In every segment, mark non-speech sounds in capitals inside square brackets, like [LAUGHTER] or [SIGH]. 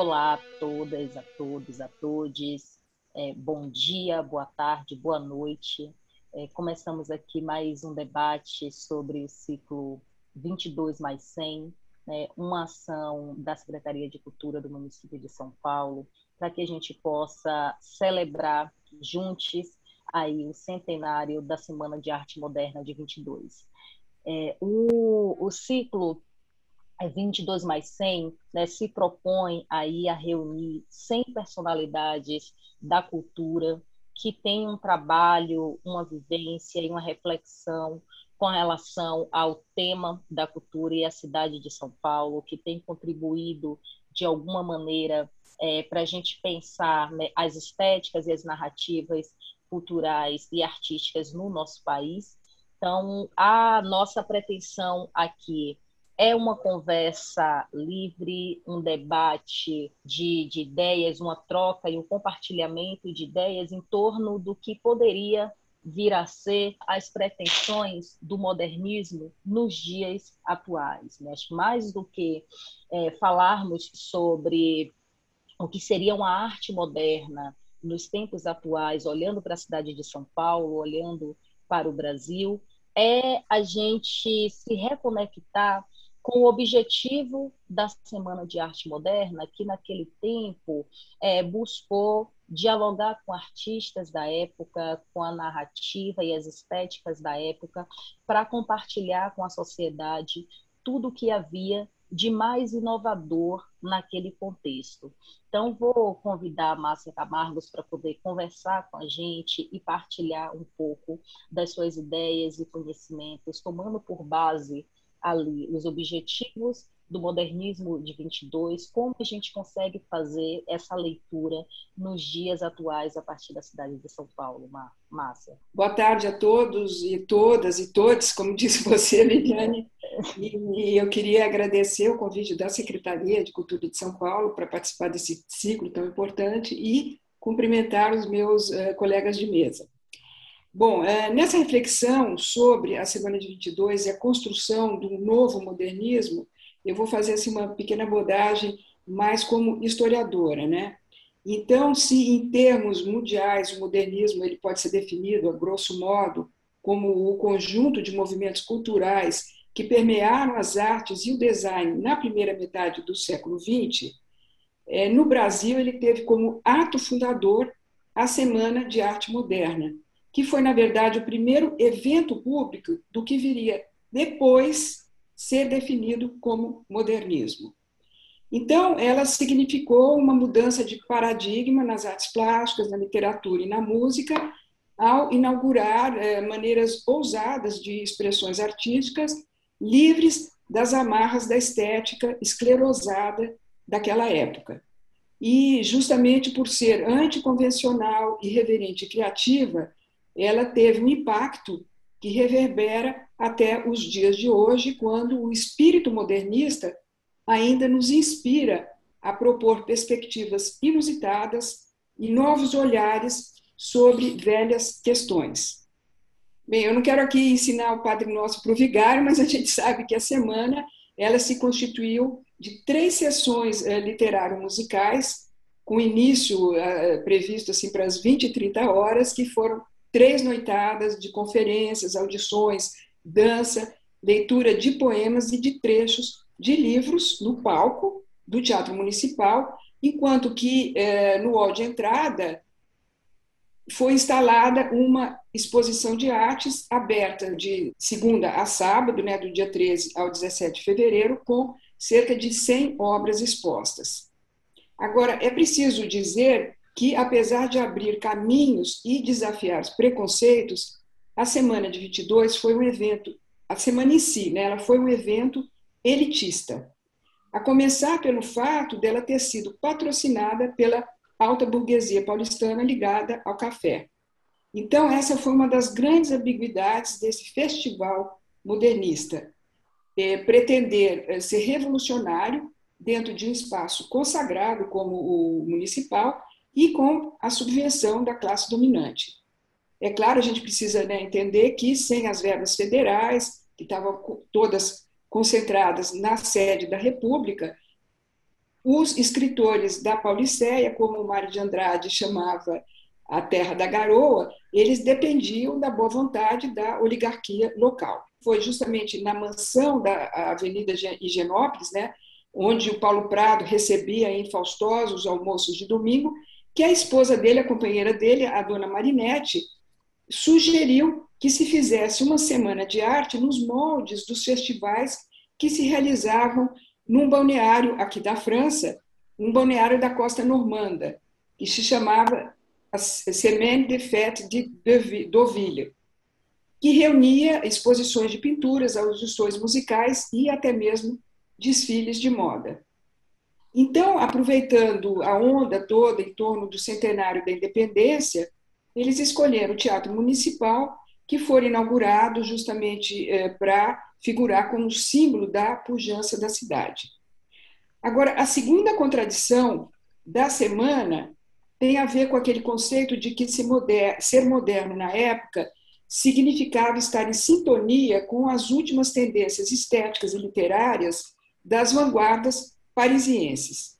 Olá a todas, a todos, a todes. É, bom dia, boa tarde, boa noite. É, começamos aqui mais um debate sobre o ciclo 22 mais 100, né, uma ação da Secretaria de Cultura do município de São Paulo, para que a gente possa celebrar juntos aí o centenário da Semana de Arte Moderna de 22. É, o, o ciclo 22 mais 100 né, se propõe aí a reunir 100 personalidades da cultura que têm um trabalho, uma vivência e uma reflexão com relação ao tema da cultura e a cidade de São Paulo, que tem contribuído de alguma maneira é, para a gente pensar né, as estéticas e as narrativas culturais e artísticas no nosso país. Então, a nossa pretensão aqui é uma conversa livre, um debate de, de, ideias, uma troca e um compartilhamento de ideias em torno do que poderia vir a ser as pretensões do modernismo nos dias atuais. Né? Mais do que é, falarmos sobre o que seria uma arte moderna nos tempos atuais, olhando para a cidade de São Paulo, olhando para o Brasil, é a gente se reconectar com o objetivo da Semana de Arte Moderna, que naquele tempo é, buscou dialogar com artistas da época, com a narrativa e as estéticas da época, para compartilhar com a sociedade tudo o que havia de mais inovador naquele contexto. Então, vou convidar a Márcia Camargos para poder conversar com a gente e partilhar um pouco das suas ideias e conhecimentos, tomando por base ali os objetivos do modernismo de 22, como a gente consegue fazer essa leitura nos dias atuais a partir da cidade de São Paulo, Márcia. Boa tarde a todos e todas e todos, como disse [LAUGHS] você, Liliane. E, eu queria agradecer o convite da Secretaria de Cultura de São Paulo para participar desse ciclo tão importante e cumprimentar os meus uh, colegas de mesa. Bom, é, nessa reflexão sobre a Semana de 22 e a construção do novo modernismo, eu vou fazer assim, uma pequena abordagem mais como historiadora. Né? Então, se em termos mundiais o modernismo ele pode ser definido, a grosso modo, como o conjunto de movimentos culturais que permearam as artes e o design na primeira metade do século XX, é, no Brasil ele teve como ato fundador a Semana de Arte Moderna, que foi, na verdade, o primeiro evento público do que viria depois ser definido como modernismo. Então, ela significou uma mudança de paradigma nas artes plásticas, na literatura e na música, ao inaugurar é, maneiras ousadas de expressões artísticas livres das amarras da estética esclerosada daquela época. E, justamente por ser anticonvencional, irreverente e criativa, ela teve um impacto que reverbera até os dias de hoje, quando o espírito modernista ainda nos inspira a propor perspectivas inusitadas e novos olhares sobre velhas questões. Bem, eu não quero aqui ensinar o Padre Nosso para o vigário, mas a gente sabe que a semana ela se constituiu de três sessões eh, literário-musicais, com início eh, previsto assim para as 20 e 30 horas, que foram três noitadas de conferências, audições, dança, leitura de poemas e de trechos de livros no palco do Teatro Municipal, enquanto que eh, no hall de entrada foi instalada uma exposição de artes aberta de segunda a sábado, né, do dia 13 ao 17 de fevereiro, com cerca de 100 obras expostas. Agora, é preciso dizer que, apesar de abrir caminhos e desafiar os preconceitos, a Semana de 22 foi um evento, a semana em si, né, ela foi um evento elitista, a começar pelo fato dela ter sido patrocinada pela alta burguesia paulistana ligada ao café. Então, essa foi uma das grandes ambiguidades desse festival modernista. É, pretender é, ser revolucionário dentro de um espaço consagrado como o municipal e com a subvenção da classe dominante. É claro, a gente precisa né, entender que sem as verbas federais, que estavam todas concentradas na sede da República, os escritores da Pauliceia, como o Mário de Andrade chamava a terra da garoa, eles dependiam da boa vontade da oligarquia local. Foi justamente na mansão da Avenida Higienópolis, né, onde o Paulo Prado recebia em faustosos almoços de domingo, que a esposa dele, a companheira dele, a dona Marinette, sugeriu que se fizesse uma semana de arte nos moldes dos festivais que se realizavam num balneário aqui da França, um balneário da costa normanda, que se chamava Semaine de Fête de Deauville, que reunia exposições de pinturas, audições musicais e até mesmo desfiles de moda. Então, aproveitando a onda toda em torno do centenário da independência, eles escolheram o Teatro Municipal, que foi inaugurado justamente é, para figurar como símbolo da pujança da cidade. Agora, a segunda contradição da semana tem a ver com aquele conceito de que ser moderno na época significava estar em sintonia com as últimas tendências estéticas e literárias das vanguardas parisienses.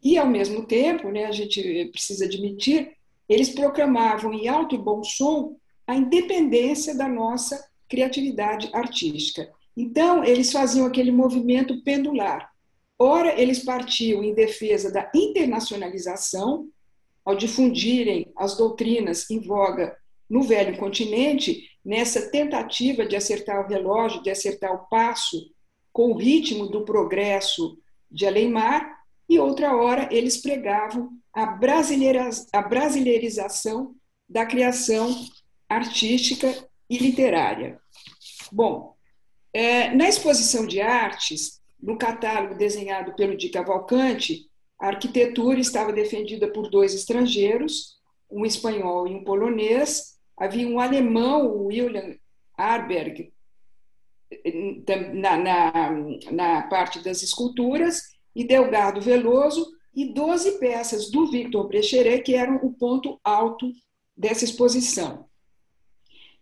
E, ao mesmo tempo, né, a gente precisa admitir, eles proclamavam em alto e bom som a independência da nossa criatividade artística. Então, eles faziam aquele movimento pendular. Ora, eles partiam em defesa da internacionalização, ao difundirem as doutrinas em voga no velho continente, nessa tentativa de acertar o relógio, de acertar o passo com o ritmo do progresso de Alemar, e outra hora eles pregavam a, brasileira, a brasileirização da criação artística e literária. Bom, é, na exposição de artes, no catálogo desenhado pelo Di Cavalcante, a arquitetura estava defendida por dois estrangeiros, um espanhol e um polonês. Havia um alemão, William Arberg, na, na, na parte das esculturas, e Delgado Veloso, e 12 peças do Victor Brecheret, que eram o ponto alto dessa exposição.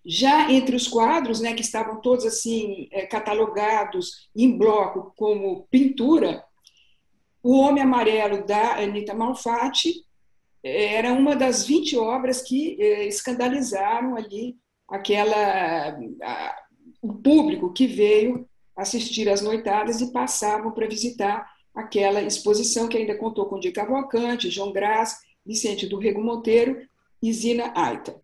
Já entre os quadros, né, que estavam todos assim eh, catalogados em bloco como pintura, o Homem Amarelo da Anita Malfatti era uma das 20 obras que eh, escandalizaram ali aquela o público que veio assistir às noitadas e passavam para visitar aquela exposição que ainda contou com Di Cavalcante, João Graz, Vicente do Rego Monteiro e Zina Aita.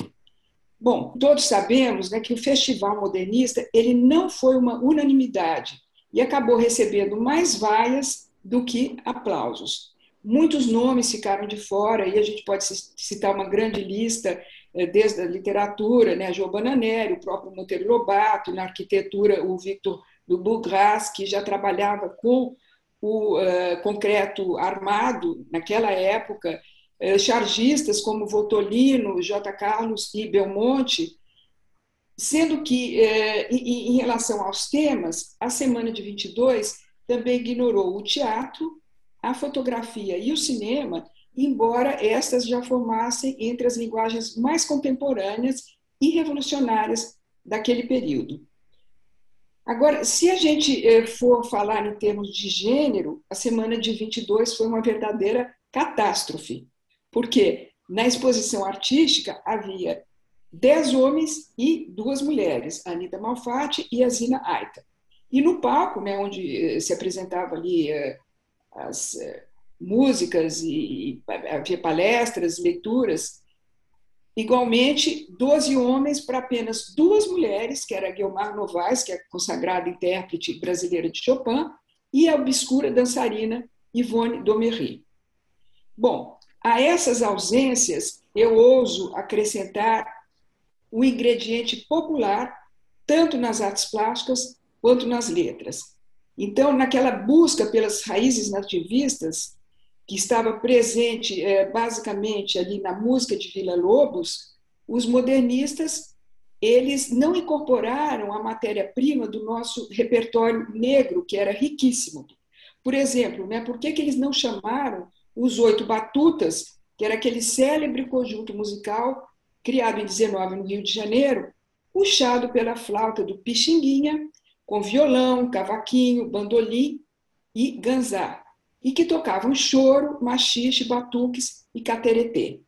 Bom, todos sabemos né, que o Festival Modernista ele não foi uma unanimidade e acabou recebendo mais vaias do que aplausos. Muitos nomes ficaram de fora e a gente pode citar uma grande lista desde a literatura, né, Giovanna Neri, o próprio Monteiro Lobato, na arquitetura, o Victor do Bugras, que já trabalhava com o uh, concreto armado naquela época, uh, chargistas como Votolino, J. Carlos e Belmonte, sendo que, uh, em, em relação aos temas, a Semana de 22 também ignorou o teatro, a fotografia e o cinema, embora estas já formassem entre as linguagens mais contemporâneas e revolucionárias daquele período. Agora, se a gente eh, for falar em termos de gênero, a semana de 22 foi uma verdadeira catástrofe, porque na exposição artística havia dez homens e duas mulheres, a Anitta Malfatti e a Zina Aita. E no palco, né, onde eh, se apresentava ali eh, as músicas e, havia palestras, leituras. Igualmente, 12 homens para apenas duas mulheres, que era a Guilmar Novaes, que é a consagrada intérprete brasileira de Chopin, e a obscura dançarina Yvonne Domerry. Bom, a essas ausências, eu ouso acrescentar o ingrediente popular, tanto nas artes plásticas quanto nas letras. Então, naquela busca pelas raízes nativistas, que estava presente é, basicamente ali na música de Vila Lobos, os modernistas eles não incorporaram a matéria-prima do nosso repertório negro, que era riquíssimo. Por exemplo, né, por que, que eles não chamaram os Oito Batutas, que era aquele célebre conjunto musical criado em 19 no Rio de Janeiro, puxado pela flauta do Pixinguinha, com violão, cavaquinho, bandolim e ganzá e que tocavam choro, machixe, batuques e cateretê.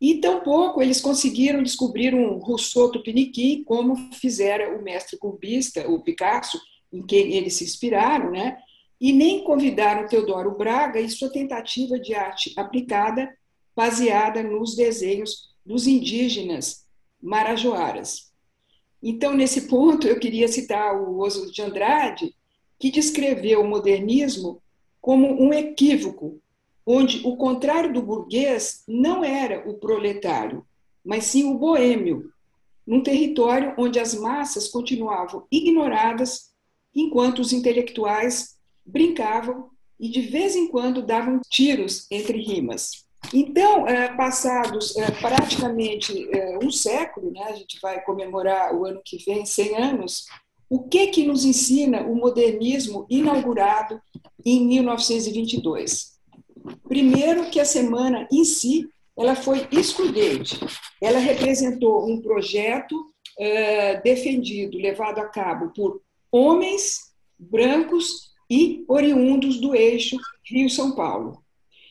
E tampouco eles conseguiram descobrir um Rousseau Tupiniquim, como fizera o mestre cubista, o Picasso, em quem eles se inspiraram, né? e nem convidaram Teodoro Braga e sua tentativa de arte aplicada, baseada nos desenhos dos indígenas marajoaras. Então, nesse ponto, eu queria citar o Oswald de Andrade, que descreveu o modernismo como um equívoco, onde o contrário do burguês não era o proletário, mas sim o boêmio, num território onde as massas continuavam ignoradas, enquanto os intelectuais brincavam e de vez em quando davam tiros entre rimas. Então, é, passados é, praticamente é, um século, né, a gente vai comemorar o ano que vem 100 anos, o que que nos ensina o modernismo inaugurado em 1922? Primeiro que a semana em si ela foi excludente. Ela representou um projeto defendido, levado a cabo por homens brancos e oriundos do eixo Rio-São Paulo.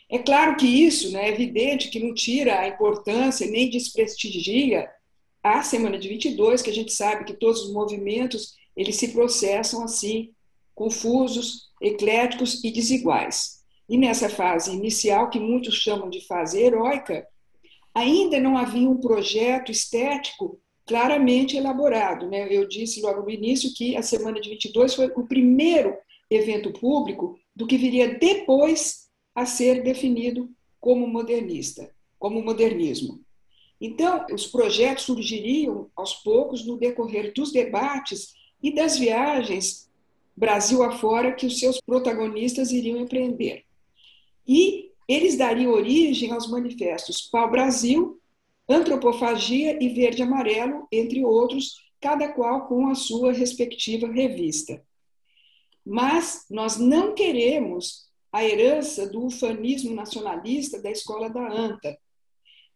É claro que isso né, é evidente que não tira a importância nem desprestigia a Semana de 22, que a gente sabe que todos os movimentos eles se processam assim, confusos, ecléticos e desiguais. E nessa fase inicial, que muitos chamam de fase heróica, ainda não havia um projeto estético claramente elaborado. Né? Eu disse logo no início que a Semana de 22 foi o primeiro evento público do que viria depois a ser definido como modernista, como modernismo. Então, os projetos surgiriam aos poucos no decorrer dos debates e das viagens Brasil afora que os seus protagonistas iriam empreender. E eles dariam origem aos manifestos Pau Brasil, Antropofagia e Verde Amarelo, entre outros, cada qual com a sua respectiva revista. Mas nós não queremos a herança do ufanismo nacionalista da escola da ANTA,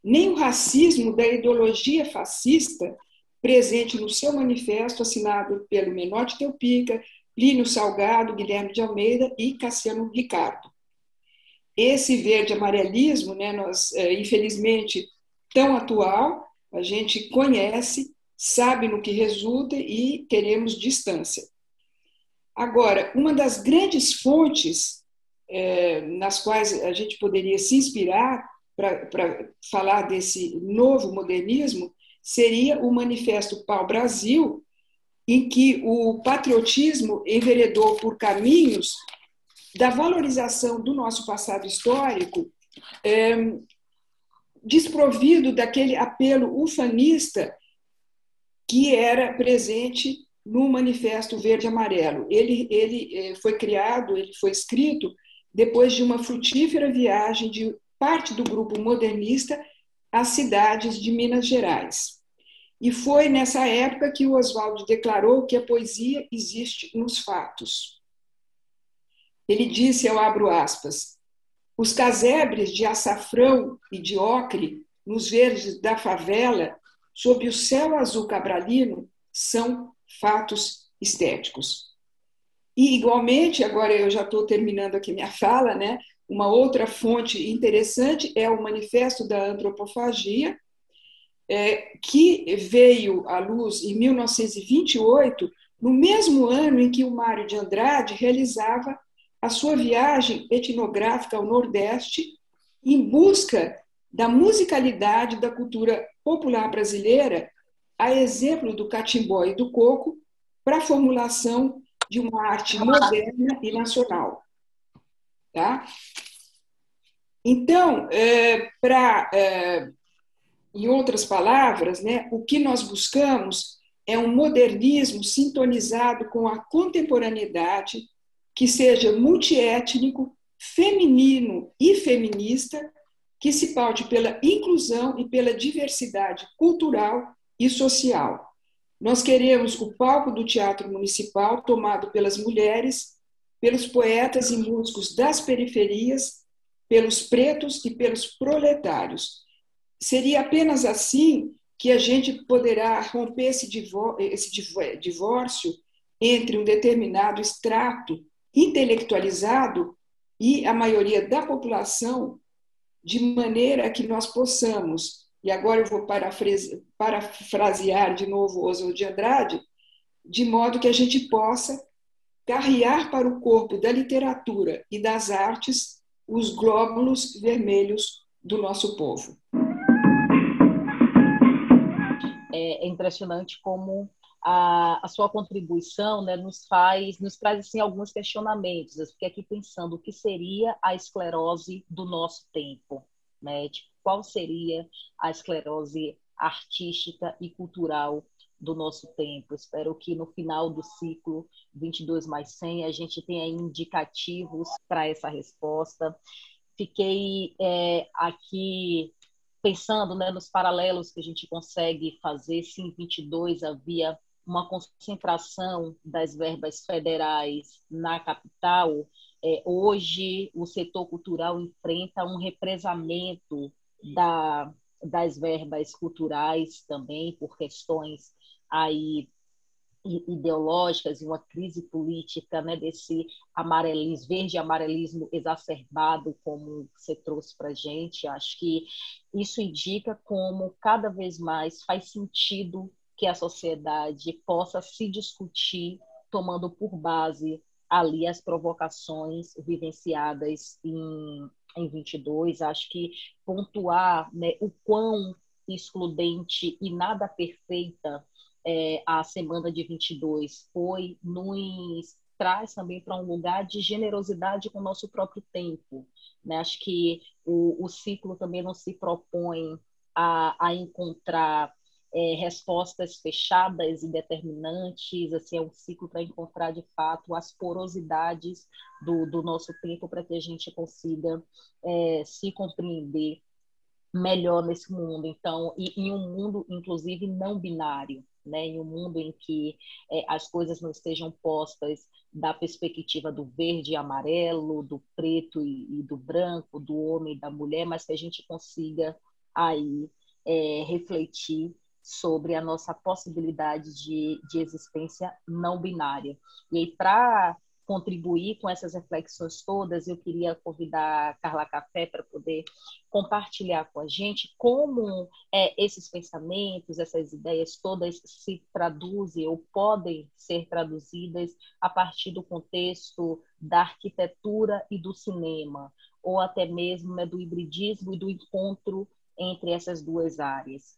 nem o racismo da ideologia fascista presente no seu manifesto assinado pelo Menotti Teupica, Plínio Salgado, Guilherme de Almeida e Cassiano Ricardo. Esse verde-amarelismo, né, nós, é, infelizmente, tão atual, a gente conhece, sabe no que resulta e queremos distância. Agora, uma das grandes fontes é, nas quais a gente poderia se inspirar para falar desse novo modernismo seria o Manifesto Pau Brasil, em que o patriotismo enveredou por caminhos da valorização do nosso passado histórico, é, desprovido daquele apelo ufanista que era presente no Manifesto Verde Amarelo. Ele, ele eh, foi criado, ele foi escrito depois de uma frutífera viagem de parte do grupo modernista às cidades de Minas Gerais. E foi nessa época que o Oswaldo declarou que a poesia existe nos fatos. Ele disse, eu abro aspas, os casebres de açafrão e de ocre nos verdes da favela, sob o céu azul cabralino, são fatos estéticos. E, igualmente, agora eu já estou terminando aqui minha [LAUGHS] fala, né? Uma outra fonte interessante é o Manifesto da Antropofagia, é, que veio à luz em 1928, no mesmo ano em que o Mário de Andrade realizava a sua viagem etnográfica ao Nordeste em busca da musicalidade da cultura popular brasileira a exemplo do catimbó e do coco, para a formulação de uma arte moderna e nacional. Tá? Então, é, para, é, em outras palavras, né, o que nós buscamos é um modernismo sintonizado com a contemporaneidade, que seja multiétnico, feminino e feminista, que se paute pela inclusão e pela diversidade cultural e social. Nós queremos o palco do Teatro Municipal tomado pelas mulheres, pelos poetas e músicos das periferias, pelos pretos e pelos proletários. Seria apenas assim que a gente poderá romper esse divórcio entre um determinado extrato intelectualizado e a maioria da população, de maneira que nós possamos, e agora eu vou parafrasear de novo Oswald de Andrade, de modo que a gente possa carrear para o corpo da literatura e das artes os glóbulos vermelhos do nosso povo. É, é impressionante como a, a, sua contribuição né, nos faz, nos traz assim, alguns questionamentos. Eu fiquei aqui pensando o que seria a esclerose do nosso tempo, né? Tipo, qual seria a esclerose artística e cultural do nosso tempo. Espero que no final do ciclo 22 mais 100 a gente tenha indicativos para essa resposta. Fiquei é, aqui pensando né, nos paralelos que a gente consegue fazer. Se em 22 havia uma concentração das verbas federais na capital, é, hoje o setor cultural enfrenta um represamento da, das verbas culturais também por questões aí ideológicas e uma crise política né, desse amarelismo, verde amarelismo exacerbado como você trouxe para a gente. Acho que isso indica como cada vez mais faz sentido que a sociedade possa se discutir tomando por base ali as provocações vivenciadas em, em 22. Acho que pontuar né, o quão excludente e nada perfeita é, a semana de 22 foi, nos traz também para um lugar de generosidade com o nosso próprio tempo. Né? Acho que o, o ciclo também não se propõe a, a encontrar é, respostas fechadas e determinantes, assim, é um ciclo para encontrar de fato as porosidades do, do nosso tempo para que a gente consiga é, se compreender melhor nesse mundo. Então, em um mundo, inclusive, não binário, né? em um mundo em que é, as coisas não estejam postas da perspectiva do verde e amarelo, do preto e, e do branco, do homem e da mulher, mas que a gente consiga aí é, refletir sobre a nossa possibilidade de, de existência não binária. E aí, para contribuir com essas reflexões todas, eu queria convidar a Carla Café para poder compartilhar com a gente como é, esses pensamentos, essas ideias todas se traduzem ou podem ser traduzidas a partir do contexto da arquitetura e do cinema, ou até mesmo né, do hibridismo e do encontro entre essas duas áreas.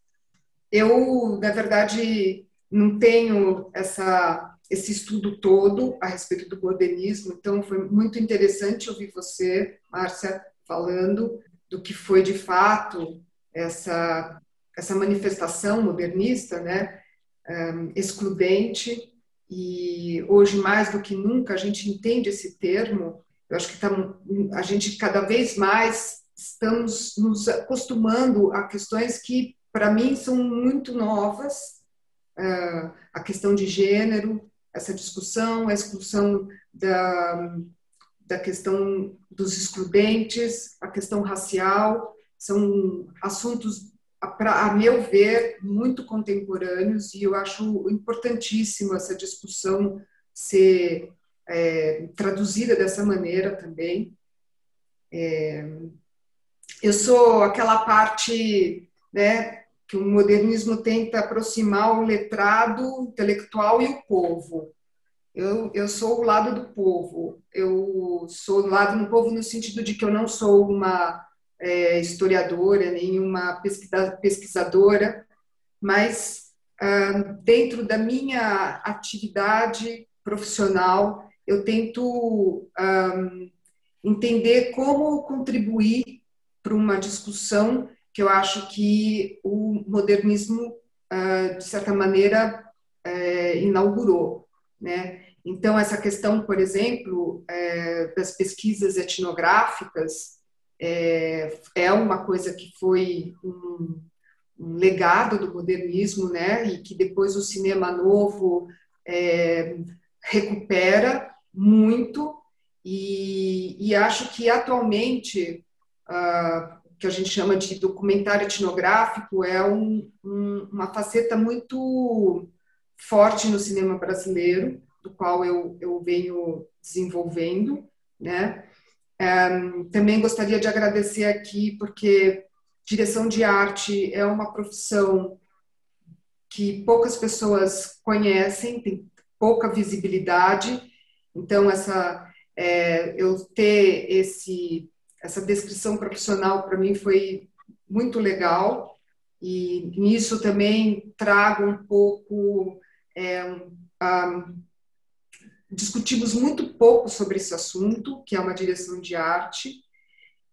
Eu, na verdade, não tenho essa esse estudo todo a respeito do modernismo. Então, foi muito interessante ouvir você, Márcia, falando do que foi de fato essa, essa manifestação modernista, né? Um, excludente. E hoje, mais do que nunca, a gente entende esse termo. Eu acho que tá, a gente cada vez mais estamos nos acostumando a questões que, para mim, são muito novas. Uh, a questão de gênero, essa discussão, a exclusão da, da questão dos excludentes, a questão racial, são assuntos, a meu ver, muito contemporâneos e eu acho importantíssimo essa discussão ser é, traduzida dessa maneira também. É, eu sou aquela parte né, que o modernismo tenta aproximar o letrado, o intelectual e o povo. Eu, eu sou o lado do povo. Eu sou do lado do povo no sentido de que eu não sou uma é, historiadora, nem uma pesquisadora, mas ah, dentro da minha atividade profissional, eu tento ah, entender como contribuir para uma discussão que eu acho que o modernismo, ah, de certa maneira, eh, inaugurou. Né? Então, essa questão, por exemplo, eh, das pesquisas etnográficas eh, é uma coisa que foi um, legado do modernismo, né? e que depois o cinema novo recupera muito, e, e acho que atualmente Uh, que a gente chama de documentário etnográfico é um, um, uma faceta muito forte no cinema brasileiro, do qual eu, eu venho desenvolvendo, né? também gostaria de agradecer aqui, porque direção de arte é uma profissão que poucas pessoas conhecem, tem pouca visibilidade. Então, essa, é, eu ter esse, essa descrição profissional para mim foi muito legal. E nisso também trago um pouco. É, um, discutimos muito pouco sobre esse assunto, que é uma direção de arte.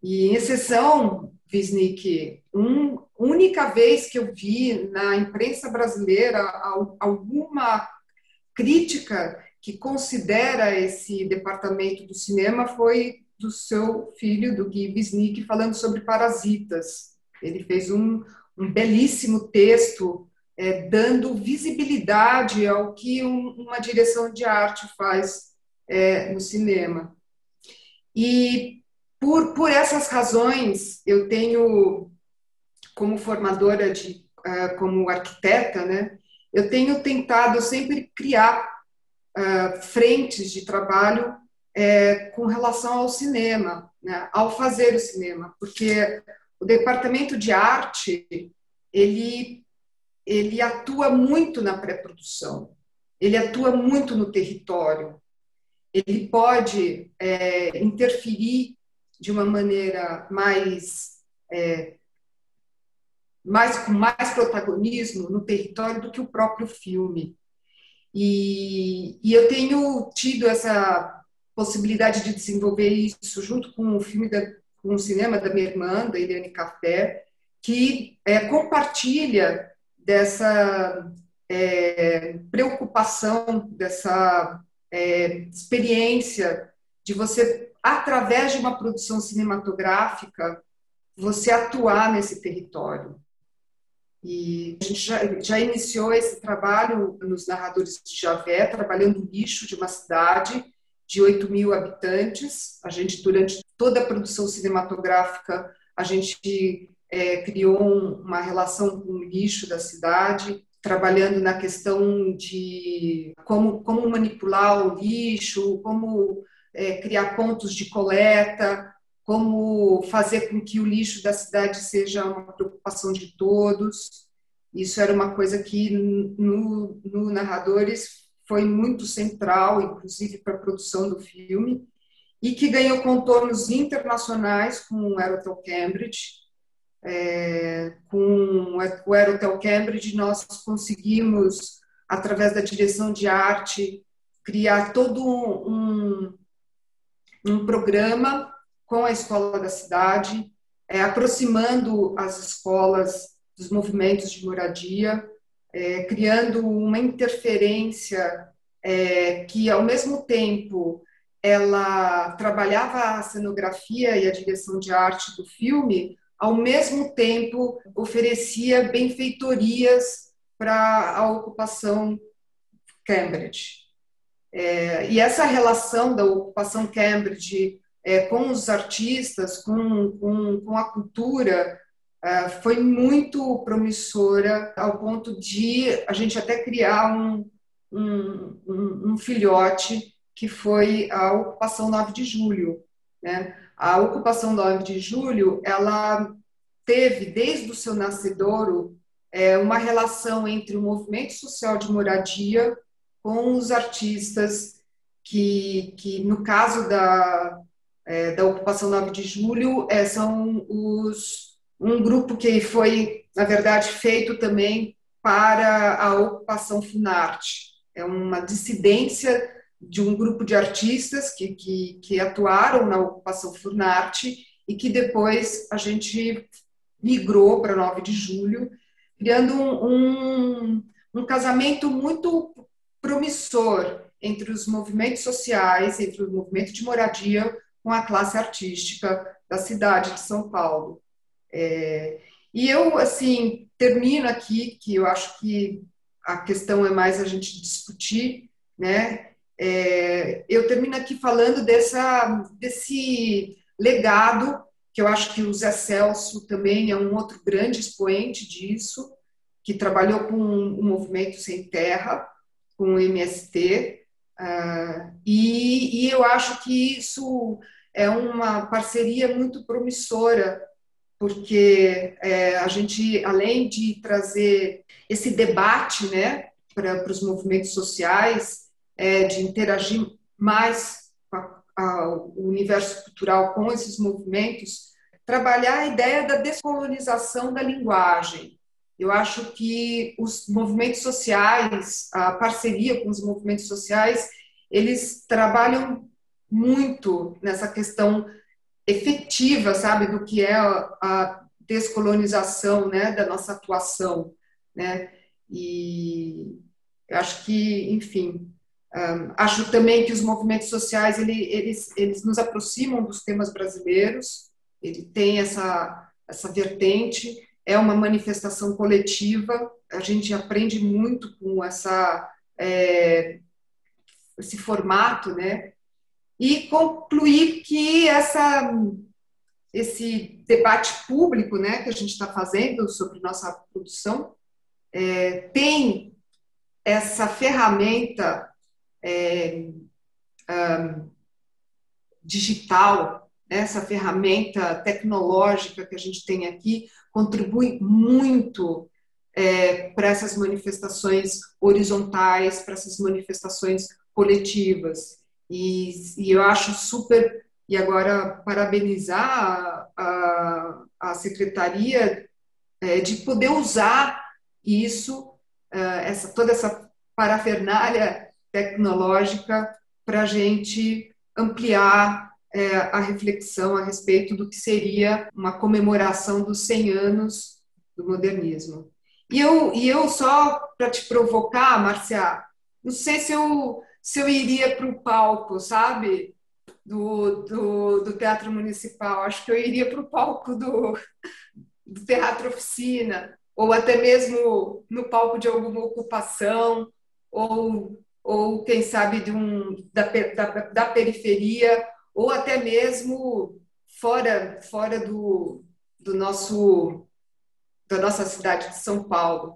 E, em exceção, Wisnik, um, única vez que eu vi na imprensa brasileira alguma crítica que considera esse departamento do cinema foi do seu filho, do Gui Wisnik, falando sobre parasitas. Ele fez um, um belíssimo texto é, dando visibilidade ao que um, uma direção de arte faz é, no cinema. E por, por essas razões, eu tenho, como formadora de, uh, como arquiteta, né, eu tenho tentado sempre criar uh, frentes de trabalho é, com relação ao cinema, né, ao fazer o cinema, porque o departamento de arte ele ele atua muito na pré-produção, ele atua muito no território, ele pode é, interferir de uma maneira mais, é, mais com mais protagonismo no território do que o próprio filme. E, e eu tenho tido essa possibilidade de desenvolver isso junto com o filme da, com o cinema da minha irmã, da Eliane Café, que é, compartilha dessa é, preocupação, dessa é, experiência de você, através de uma produção cinematográfica, você atuar nesse território. E a gente já, já iniciou esse trabalho nos narradores de Javé, trabalhando o lixo de uma cidade de 8 mil habitantes. A gente, durante toda a produção cinematográfica, a gente é, criou uma relação com o lixo da cidade, trabalhando na questão de como, como manipular o lixo, como é, criar pontos de coleta, como fazer com que o lixo da cidade seja uma preocupação de todos. Isso era uma coisa que no, no Narradores foi muito central, inclusive para a produção do filme, e que ganhou contornos internacionais com o Aerotel Cambridge, é, com o Aerotel Cambridge, nós conseguimos, através da direção de arte, criar todo um, um programa com a escola da cidade, é, aproximando as escolas dos movimentos de moradia, é, criando uma interferência é, que, ao mesmo tempo, ela trabalhava a cenografia e a direção de arte do filme, ao mesmo tempo oferecia benfeitorias para a ocupação Cambridge. É, e essa relação da ocupação Cambridge é, com os artistas, com, com, com a cultura, foi muito promissora, ao ponto de a gente até criar um, um, um, um filhote que foi a ocupação 9 de julho. Né? A ocupação 9 de julho, ela teve, desde o seu nascedouro, é, uma relação entre o movimento social de moradia com os artistas que, que no caso da, é, da ocupação 9 de julho, é, são os, um grupo que foi, na verdade, feito também para a ocupação Funarte. É uma dissidência de um grupo de artistas que, que, que atuaram na ocupação Funarte e que depois a gente migrou para 9 de julho, criando um, um, um casamento muito promissor entre os movimentos sociais, entre o movimento de moradia com a classe artística da cidade de São Paulo. É, e eu, assim, termino aqui, que eu acho que a questão é mais a gente discutir, né? É, eu termino aqui falando dessa, desse legado, que eu acho que o Zé Celso também é um outro grande expoente disso, que trabalhou com o movimento sem terra, com o MST, uh, e, e, eu acho que isso é uma parceria muito promissora, porque é, a gente, além de trazer esse debate né, para os movimentos sociais, é, de interagir mais com a, a, o universo cultural com esses movimentos, trabalhar a ideia da descolonização da linguagem. Eu acho que os movimentos sociais, a parceria com os movimentos sociais, eles trabalham muito nessa questão efetiva, sabe, do que é a descolonização, né, da nossa atuação, né? E eu acho que, enfim, um, acho também que os movimentos sociais eles, eles nos aproximam dos temas brasileiros. Ele tem essa essa vertente, é uma manifestação coletiva. A gente aprende muito com essa é, esse formato, né? E concluir que essa, esse debate público né, que a gente está fazendo sobre nossa produção é, tem essa ferramenta é, um, digital, essa ferramenta tecnológica que a gente tem aqui, contribui muito é, para essas manifestações horizontais, para essas manifestações coletivas. E, e eu acho super. E agora, parabenizar a, a, a secretaria é, de poder usar isso, é, essa, toda essa parafernália tecnológica, para a gente ampliar é, a reflexão a respeito do que seria uma comemoração dos 100 anos do modernismo. E eu, e eu só para te provocar, Marcia, não sei se eu se eu iria para o palco, sabe? Do, do, do, Teatro Municipal. Acho que eu iria para o palco do, do Teatro Oficina, ou até mesmo no palco de alguma ocupação, ou, ou quem sabe, de um, da, da, da periferia, ou até mesmo fora, fora do, do nosso, da nossa cidade de São Paulo.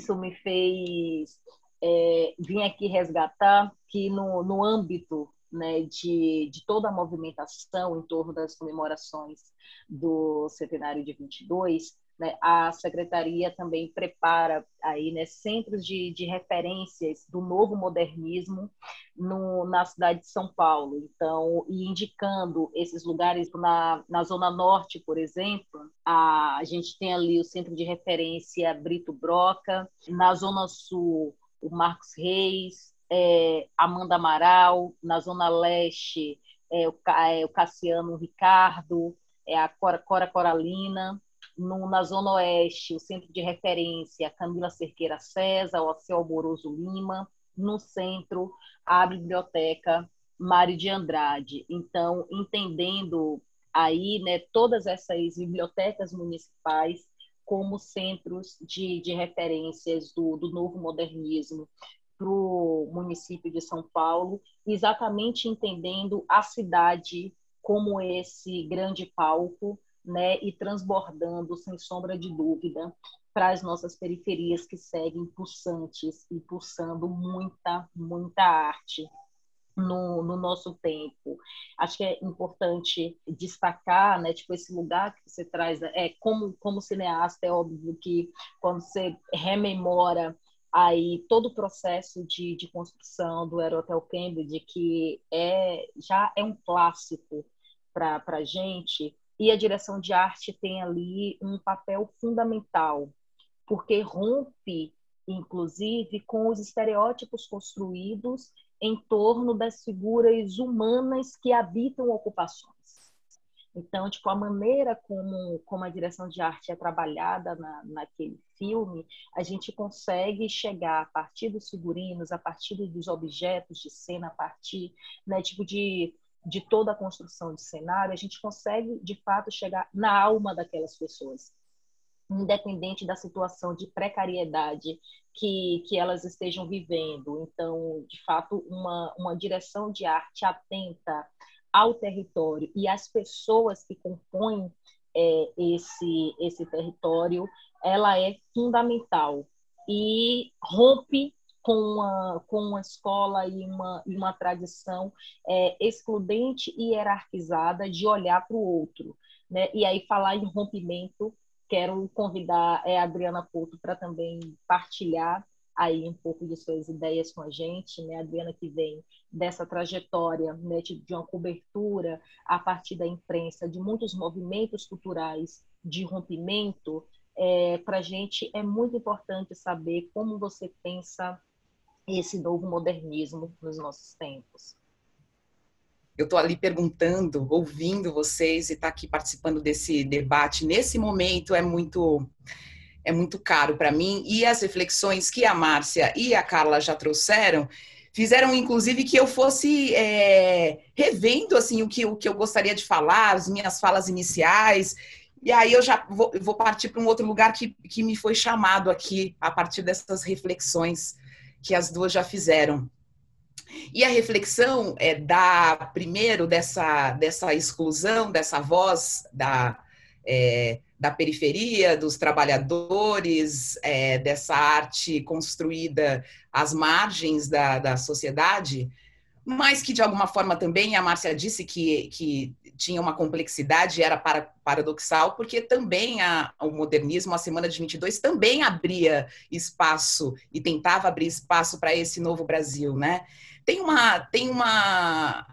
Isso me fez é, vir aqui resgatar que no, no âmbito né, de, de toda a movimentação em torno das comemorações do centenário de 22, né, a secretaria também prepara aí né, centros de, de referências do novo modernismo no, na cidade de São Paulo. Então, e indicando esses lugares na, na zona norte, por exemplo, a, a gente tem ali o centro de referência Brito Broca, na zona sul o Marcos Reis, é, Amanda Amaral, na zona leste é, o, é, o Cassiano Ricardo, é a Cora, Cora Coralina, no, na Zona Oeste, o Centro de Referência Camila Cerqueira César, o Alceu Alboroso Lima, no centro, a Biblioteca Mário de Andrade. Então, entendendo aí né, todas essas bibliotecas municipais como centros de, de referências do, do novo modernismo para o município de São Paulo, exatamente entendendo a cidade como esse grande palco né, e transbordando, sem sombra de dúvida, para as nossas periferias que seguem pulsantes e pulsando muita, muita arte no, no, nosso tempo. Acho que é importante destacar, né, tipo, esse lugar que você traz, é como, como cineasta, é óbvio que quando você rememora aí todo o processo de, de construção do Aerotel Cambridge, que é, já é um clássico para a gente, e a direção de arte tem ali um papel fundamental, porque rompe, inclusive, com os estereótipos construídos em torno das figuras humanas que habitam ocupações. Então, tipo, a maneira como, como a direção de arte é trabalhada na, naquele filme, a gente consegue chegar a partir dos figurinos, a partir dos objetos de cena, a partir né, tipo de de toda a construção de cenário, a gente consegue, de fato, chegar na alma daquelas pessoas, independente da situação de precariedade que, que elas estejam vivendo. Então, de fato, uma, uma direção de arte atenta ao território e às pessoas que compõem é, esse, esse território, ela é fundamental e rompe com uma, com uma escola e uma, e uma tradição é, excludente e hierarquizada de olhar para o outro. Né? E aí, falar em rompimento, quero convidar é, a Adriana Couto para também partilhar aí um pouco de suas ideias com a gente, né? A Adriana que vem dessa trajetória, né, de, de uma cobertura a partir da imprensa de muitos movimentos culturais de rompimento, é, para a gente é muito importante saber como você pensa esse novo modernismo nos nossos tempos. Eu estou ali perguntando, ouvindo vocês e estar tá aqui participando desse debate nesse momento é muito é muito caro para mim e as reflexões que a Márcia e a Carla já trouxeram fizeram inclusive que eu fosse é, revendo assim o que, o que eu gostaria de falar, as minhas falas iniciais. E aí eu já vou, vou partir para um outro lugar que, que me foi chamado aqui a partir dessas reflexões que as duas já fizeram. E a reflexão é da primeiro dessa, dessa exclusão, dessa voz da, é, da periferia, dos trabalhadores, é, dessa arte construída às margens da, da sociedade, mas que de alguma forma também a Márcia disse que, que tinha uma complexidade, era para, paradoxal, porque também a, o modernismo, a Semana de 22, também abria espaço e tentava abrir espaço para esse novo Brasil, né? Tem uma, tem uma,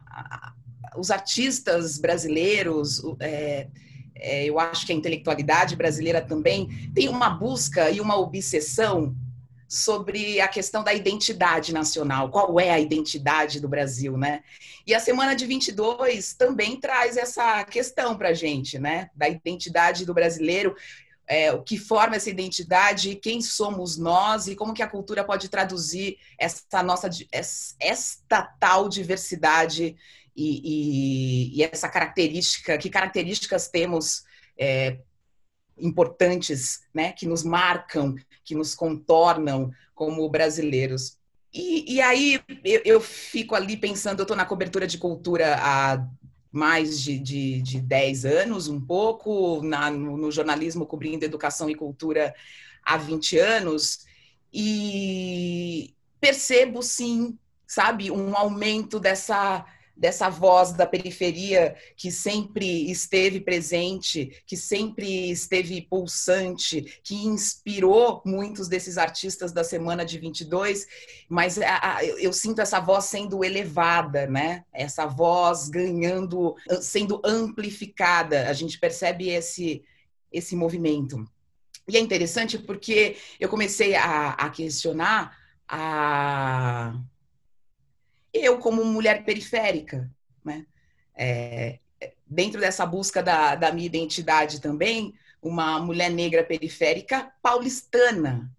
os artistas brasileiros, é, é, eu acho que a intelectualidade brasileira também tem uma busca e uma obsessão sobre a questão da identidade nacional, qual é a identidade do Brasil, né? E a semana de 22 também traz essa questão para a gente, né? Da identidade do brasileiro, é, o que forma essa identidade, quem somos nós e como que a cultura pode traduzir essa nossa esta tal diversidade e, e, e essa característica, que características temos é, importantes, né, que nos marcam, que nos contornam como brasileiros. E, e aí eu, eu, fico ali pensando, eu estou na cobertura de cultura há mais de, de, de 10 anos, um pouco, na, no, no jornalismo cobrindo educação e cultura há 20 anos, e percebo sim, sabe, um aumento dessa dessa voz da periferia que sempre esteve presente, que sempre esteve pulsante, que inspirou muitos desses artistas da semana de 22, mas a, a, eu sinto essa voz sendo elevada, né? Essa voz ganhando, sendo amplificada. A gente percebe esse esse movimento. E é interessante porque eu comecei a, a questionar a eu como mulher periférica, né? É, dentro dessa busca da, da minha identidade também, uma mulher negra periférica paulistana,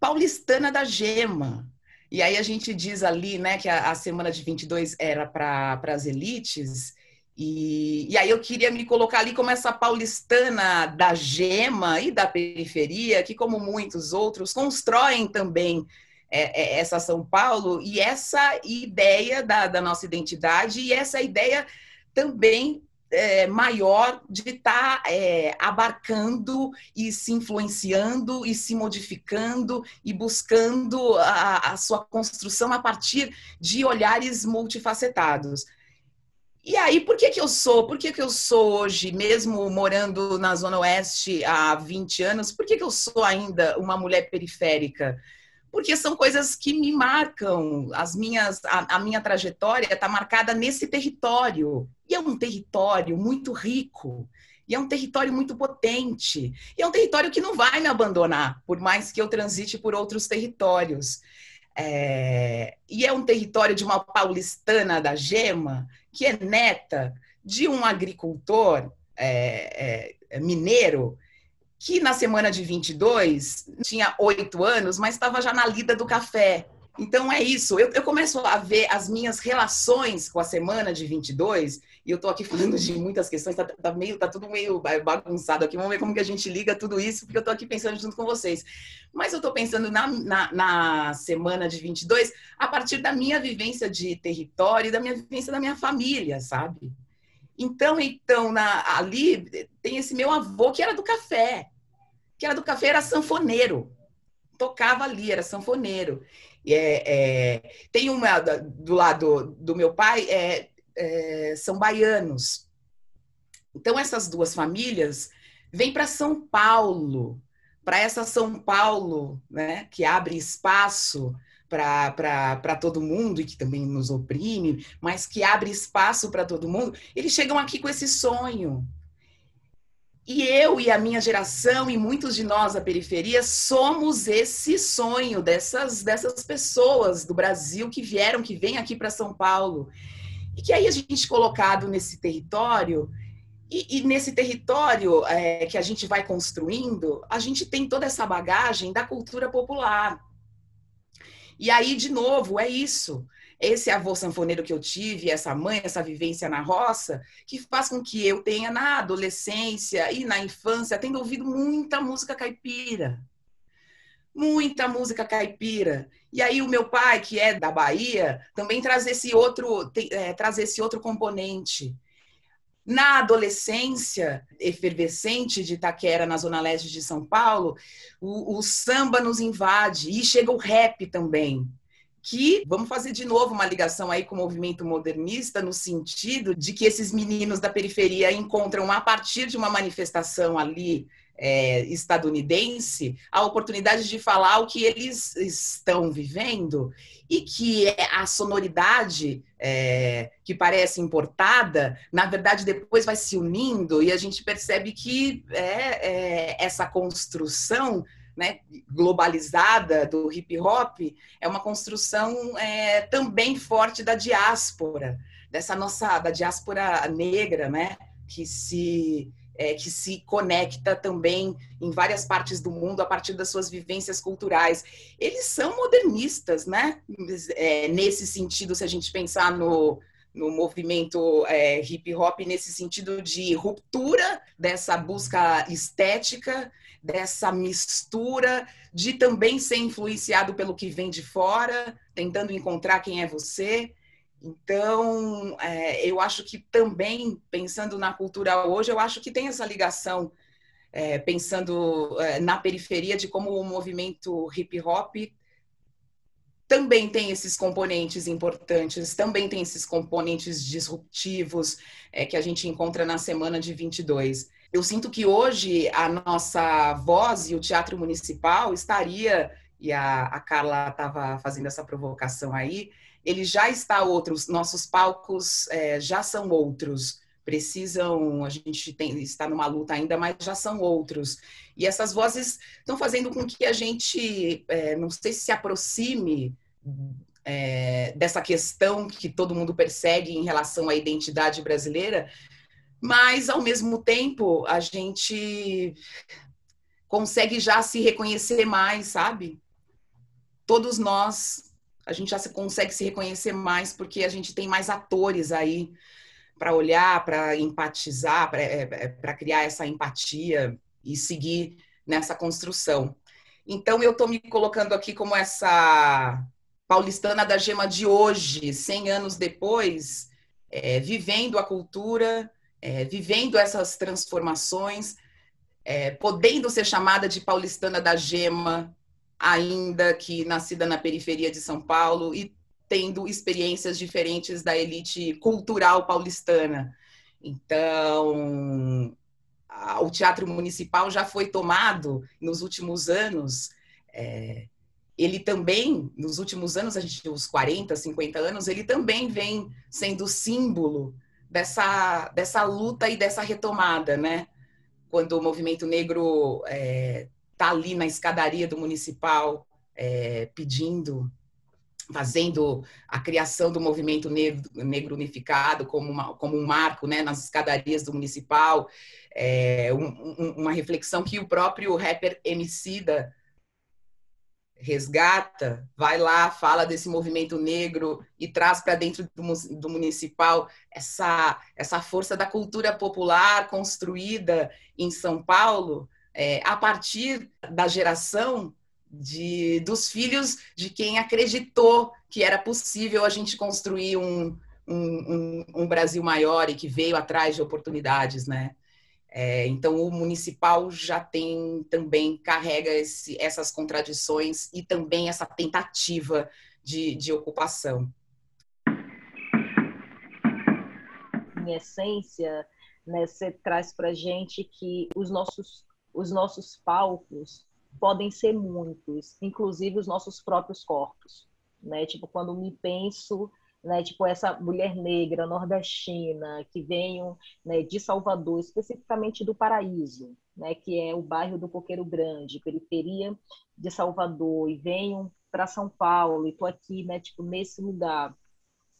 paulistana da gema. E aí a gente diz ali, né, que a, a semana de 22 era para as elites, e, e aí eu queria me colocar ali como essa paulistana da gema e da periferia, que como muitos outros constroem também é, é, essa São Paulo e essa ideia da, da nossa identidade e essa ideia também é, maior de estar tá, é, abarcando e se influenciando e se modificando e buscando a, a, sua construção a partir de olhares multifacetados. E aí, por que, que eu sou? Por que, que eu sou hoje, mesmo morando na Zona Oeste há 20 anos, por que, que eu sou ainda uma mulher periférica? Porque são coisas que me marcam. As minhas, a, a minha trajetória está marcada nesse território. E é um território muito rico. E é um território muito potente. E é um território que não vai me abandonar, por mais que eu transite por outros territórios. É... E é um território de uma paulistana da Gema, que é neta de um agricultor é, é, mineiro que na semana de 22 tinha oito anos, mas estava já na lida do café. Então é isso, eu, eu, começo a ver as minhas relações com a semana de 22, e eu estou aqui falando de muitas questões, tá, tá, meio, tá tudo meio bagunçado aqui, vamos ver como que a gente liga tudo isso, porque eu estou aqui pensando junto com vocês. Mas eu estou pensando na, na, na, semana de 22 a partir da minha vivência de território, da minha vivência da minha família, sabe? Então, então na, ali tem esse meu avô que era do café, que era do café, era sanfoneiro. Tocava ali, era sanfoneiro. É, é, tem uma do lado do meu pai, é, é, são baianos. Então, essas duas famílias vêm para São Paulo, para essa São Paulo, né, que abre espaço para todo mundo e que também nos oprime, mas que abre espaço para todo mundo, eles chegam aqui com esse sonho. E eu e a minha geração e muitos de nós da periferia somos esse sonho dessas, dessas pessoas do Brasil que vieram, que vêm aqui para São Paulo. E que aí a gente colocado nesse território, e, e nesse território é, que a gente vai construindo, a gente tem toda essa bagagem da cultura popular. E aí, de novo, é isso. Esse avô sanfoneiro que eu tive, essa mãe, essa vivência na roça, que faz com que eu tenha na adolescência e na infância, tendo ouvido muita música caipira. Muita música caipira. E aí o meu pai, que é da Bahia, também traz esse outro, é, traz esse outro componente. Na adolescência efervescente de Itaquera, na zona leste de São Paulo, o, o samba nos invade e chega o rap também que vamos fazer de novo uma ligação aí com o movimento modernista no sentido de que esses meninos da periferia encontram a partir de uma manifestação ali é, estadunidense a oportunidade de falar o que eles estão vivendo e que é a sonoridade é, que parece importada, na verdade, depois vai se unindo e a gente percebe que é, é essa construção né, globalizada do hip hop é uma construção é, também forte da diáspora, dessa nossa da diáspora negra, né, que se é, que se conecta também em várias partes do mundo a partir das suas vivências culturais. Eles são modernistas, né? É, nesse sentido, se a gente pensar no, no movimento é, hip hop, nesse sentido de ruptura dessa busca estética, dessa mistura, de também ser influenciado pelo que vem de fora, tentando encontrar quem é você. Então, é, eu acho que também, pensando na cultura hoje, eu acho que tem essa ligação, é, pensando é, na periferia, de como o movimento hip hop também tem esses componentes importantes, também tem esses componentes disruptivos é, que a gente encontra na semana de 22. Eu sinto que hoje a nossa voz e o Teatro Municipal estaria, e a, a Carla estava fazendo essa provocação aí, ele já está outros, nossos palcos é, já são outros, precisam, a gente tem, está numa luta ainda, mas já são outros. E essas vozes estão fazendo com que a gente, é, não sei se se aproxime é, dessa questão que todo mundo persegue em relação à identidade brasileira, mas ao mesmo tempo a gente consegue já se reconhecer mais, sabe? Todos nós a gente já se consegue se reconhecer mais porque a gente tem mais atores aí para olhar, para empatizar, para é, é criar essa empatia e seguir nessa construção. Então, eu estou me colocando aqui como essa paulistana da gema de hoje, 100 anos depois, é, vivendo a cultura, é, vivendo essas transformações, é, podendo ser chamada de paulistana da gema, ainda que nascida na periferia de São Paulo e tendo experiências diferentes da elite cultural paulistana. Então, o teatro municipal já foi tomado nos últimos anos. É, ele também, nos últimos anos, a gente, os 40, 50 anos, ele também vem sendo símbolo dessa, dessa luta e dessa retomada, né? Quando o movimento negro é, está ali na escadaria do municipal é, pedindo, fazendo a criação do movimento negro, negro unificado como, uma, como um marco né, nas escadarias do municipal, é, um, um, uma reflexão que o próprio rapper Emicida resgata, vai lá, fala desse movimento negro e traz para dentro do, do, municipal essa, essa força da cultura popular construída em São Paulo, é, a partir da geração de, dos filhos de quem acreditou que era possível a gente construir um, um, um, um Brasil maior e que veio atrás de oportunidades, né? É, então, o municipal já tem também, carrega esse, essas contradições e também essa tentativa de, de ocupação. Em essência, né, você traz para gente que os nossos, os nossos palcos podem ser muitos, inclusive os nossos próprios corpos. Né? Tipo, quando me penso né, tipo essa mulher negra nordestina que veio né, de Salvador, especificamente do Paraíso, né, que é o bairro do Coqueiro Grande, periferia de Salvador, e venham para São Paulo, e estou aqui, né, tipo nesse lugar,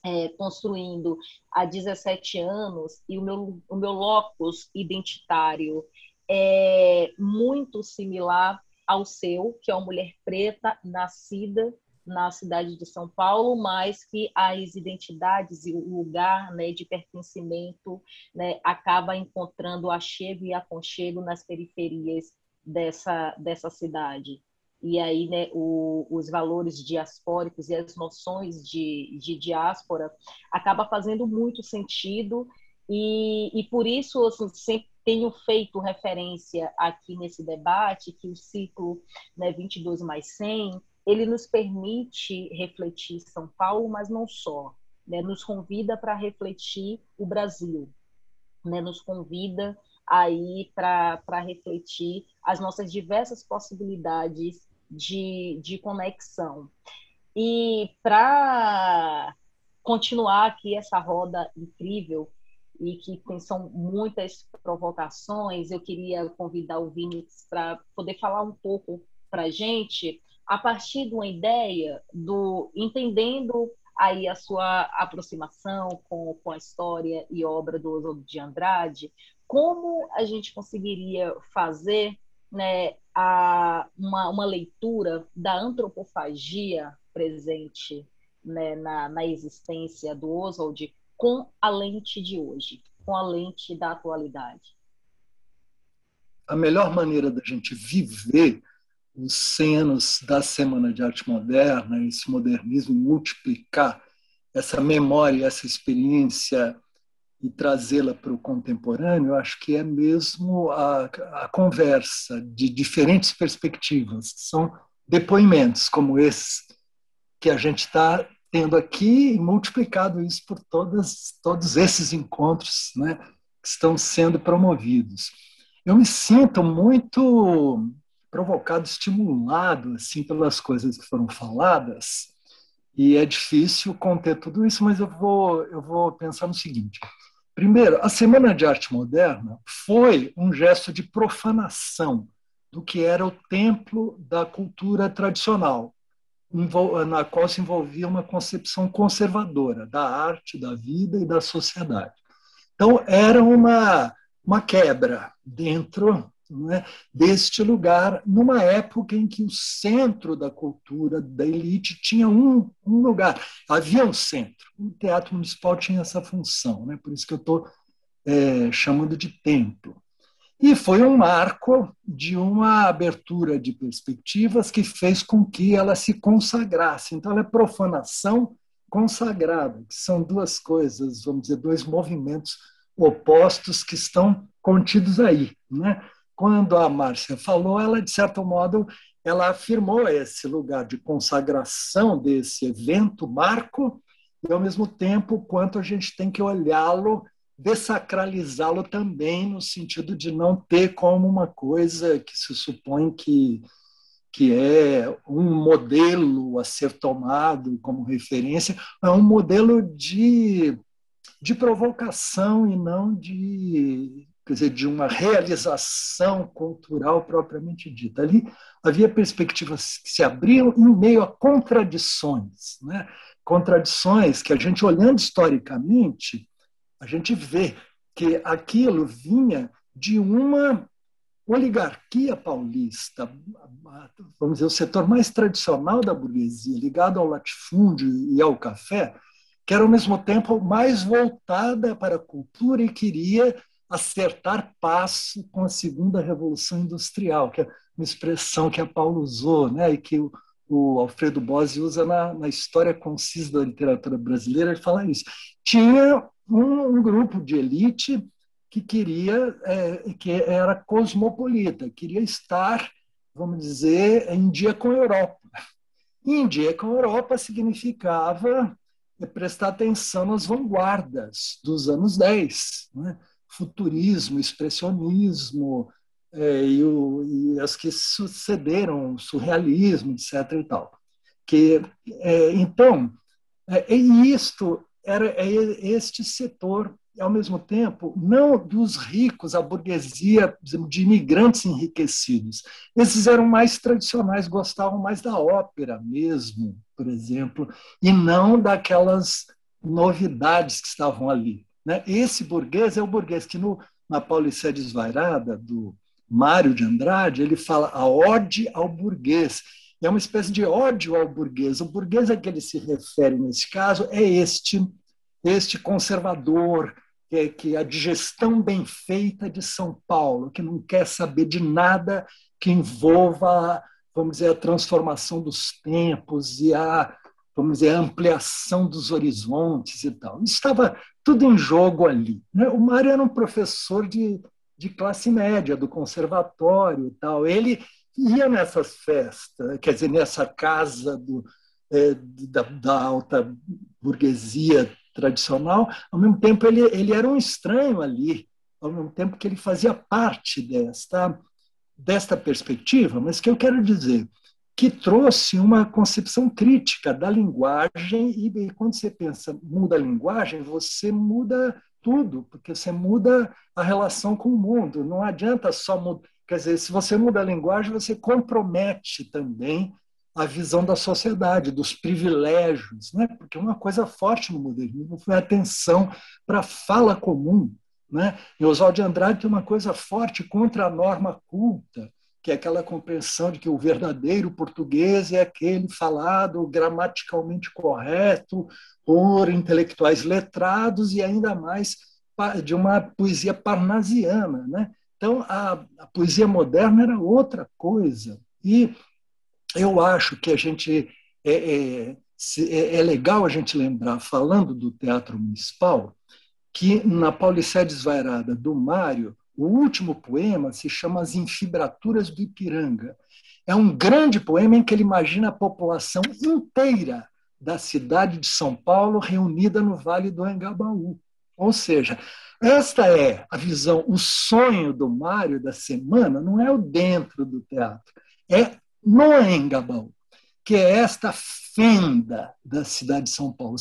é, construindo há 17 anos, e o meu, o meu locus identitário é muito similar ao seu, que é uma mulher preta, nascida na cidade de São Paulo, mas que as identidades e o lugar né, de pertencimento né, acaba encontrando achego e aconchego nas periferias dessa, dessa cidade. E aí, né, o, os valores diaspóricos e as noções de, de diáspora acaba fazendo muito sentido e, e por isso assim, sempre tenho feito referência aqui nesse debate que o ciclo né, 22 mais 100 ele nos permite refletir São Paulo, mas não só. Né? Nos convida para refletir o Brasil, né? nos convida aí para refletir as nossas diversas possibilidades de, de conexão. E para continuar aqui essa roda incrível e que são muitas provocações, eu queria convidar o Vinícius para poder falar um pouco para a gente a partir de uma ideia do entendendo aí a sua aproximação com, com a história e obra do Oswaldo de Andrade, como a gente conseguiria fazer né, a, uma, uma leitura da antropofagia presente né, na, na existência do Oswald com a lente de hoje, com a lente da atualidade? A melhor maneira da gente viver os senos da Semana de Arte Moderna, esse modernismo, multiplicar essa memória, essa experiência e trazê-la para o contemporâneo, acho que é mesmo a, a conversa de diferentes perspectivas. São depoimentos como esse que a gente está tendo aqui e multiplicado isso por todas, todos esses encontros né, que estão sendo promovidos. Eu me sinto muito provocado, estimulado assim pelas coisas que foram faladas. E é difícil conter tudo isso, mas eu vou eu vou pensar no seguinte. Primeiro, a Semana de Arte Moderna foi um gesto de profanação do que era o templo da cultura tradicional, na qual se envolvia uma concepção conservadora da arte, da vida e da sociedade. Então, era uma, uma quebra dentro é? deste lugar, numa época em que o centro da cultura da elite tinha um, um lugar, havia um centro. O Teatro Municipal tinha essa função, né? por isso que eu estou é, chamando de templo. E foi um marco de uma abertura de perspectivas que fez com que ela se consagrasse. Então, ela é profanação consagrada, que são duas coisas, vamos dizer, dois movimentos opostos que estão contidos aí. Né? Quando a Márcia falou, ela, de certo modo, ela afirmou esse lugar de consagração desse evento marco e, ao mesmo tempo, quanto a gente tem que olhá-lo, desacralizá-lo também, no sentido de não ter como uma coisa que se supõe que, que é um modelo a ser tomado como referência, é um modelo de, de provocação e não de quer dizer, de uma realização cultural propriamente dita. Ali havia perspectivas que se abriam em meio a contradições, né? contradições que a gente, olhando historicamente, a gente vê que aquilo vinha de uma oligarquia paulista, vamos dizer, o setor mais tradicional da burguesia, ligado ao latifúndio e ao café, que era ao mesmo tempo mais voltada para a cultura e queria acertar passo com a segunda revolução industrial, que é uma expressão que a Paulo usou, né, e que o, o Alfredo Bose usa na, na, história concisa da literatura brasileira, ele fala isso. Tinha um, um grupo de elite que queria, é, que era cosmopolita, queria estar, vamos dizer, em dia com a Europa. E em dia com a Europa significava prestar atenção nas vanguardas dos anos 10, né? Futurismo, expressionismo, é, e, o, e, as que sucederam, surrealismo, etc. E tal. Que, é, então, é, e isto era é, este setor ao mesmo tempo, não dos ricos, a burguesia de imigrantes enriquecidos. Esses eram mais tradicionais, gostavam mais da ópera mesmo, por exemplo, e não daquelas novidades que estavam ali. Né? Esse burguês é o burguês que, no, na Paulicéia Desvairada, do Mário de Andrade, ele fala a ode ao burguês. É uma espécie de ódio ao burguês. O burguês a que ele se refere nesse caso é este este conservador, que, é, que a digestão bem feita de São Paulo, que não quer saber de nada que envolva, vamos dizer, a transformação dos tempos e a, vamos dizer, ampliação dos horizontes e tal. Estava tudo em jogo ali. Né? O Mário era um professor de, de classe média, do conservatório e tal. Ele ia nessas festas, quer dizer, nessa casa do, é, da, da alta burguesia tradicional, ao mesmo tempo ele, ele era um estranho ali, ao mesmo tempo que ele fazia parte desta, desta perspectiva, mas que eu quero dizer que trouxe uma concepção crítica da linguagem e, quando você pensa muda a linguagem, você muda tudo, porque você muda a relação com o mundo. Não adianta só mudar. Quer dizer, se você muda a linguagem, você compromete também a visão da sociedade, dos privilégios, né? porque uma coisa forte no modernismo foi a atenção para a fala comum. Né? E Oswald de Andrade tem uma coisa forte contra a norma culta, que é aquela compreensão de que o verdadeiro português é aquele falado gramaticalmente correto por intelectuais letrados e ainda mais de uma poesia parnasiana. Né? Então, a, a poesia moderna era outra coisa. E eu acho que a gente é, é, é, é, legal a gente lembrar, falando do Teatro Municipal, que na Paulicéia Desvairada do Mário, o último poema se chama As Infibraturas do Ipiranga. É um grande poema em que ele imagina a população inteira da cidade de São Paulo reunida no Vale do Engabaú. Ou seja, esta é a visão, o sonho do Mário da semana não é o dentro do teatro, é no Engabaú, que é esta fenda da cidade de São Paulo.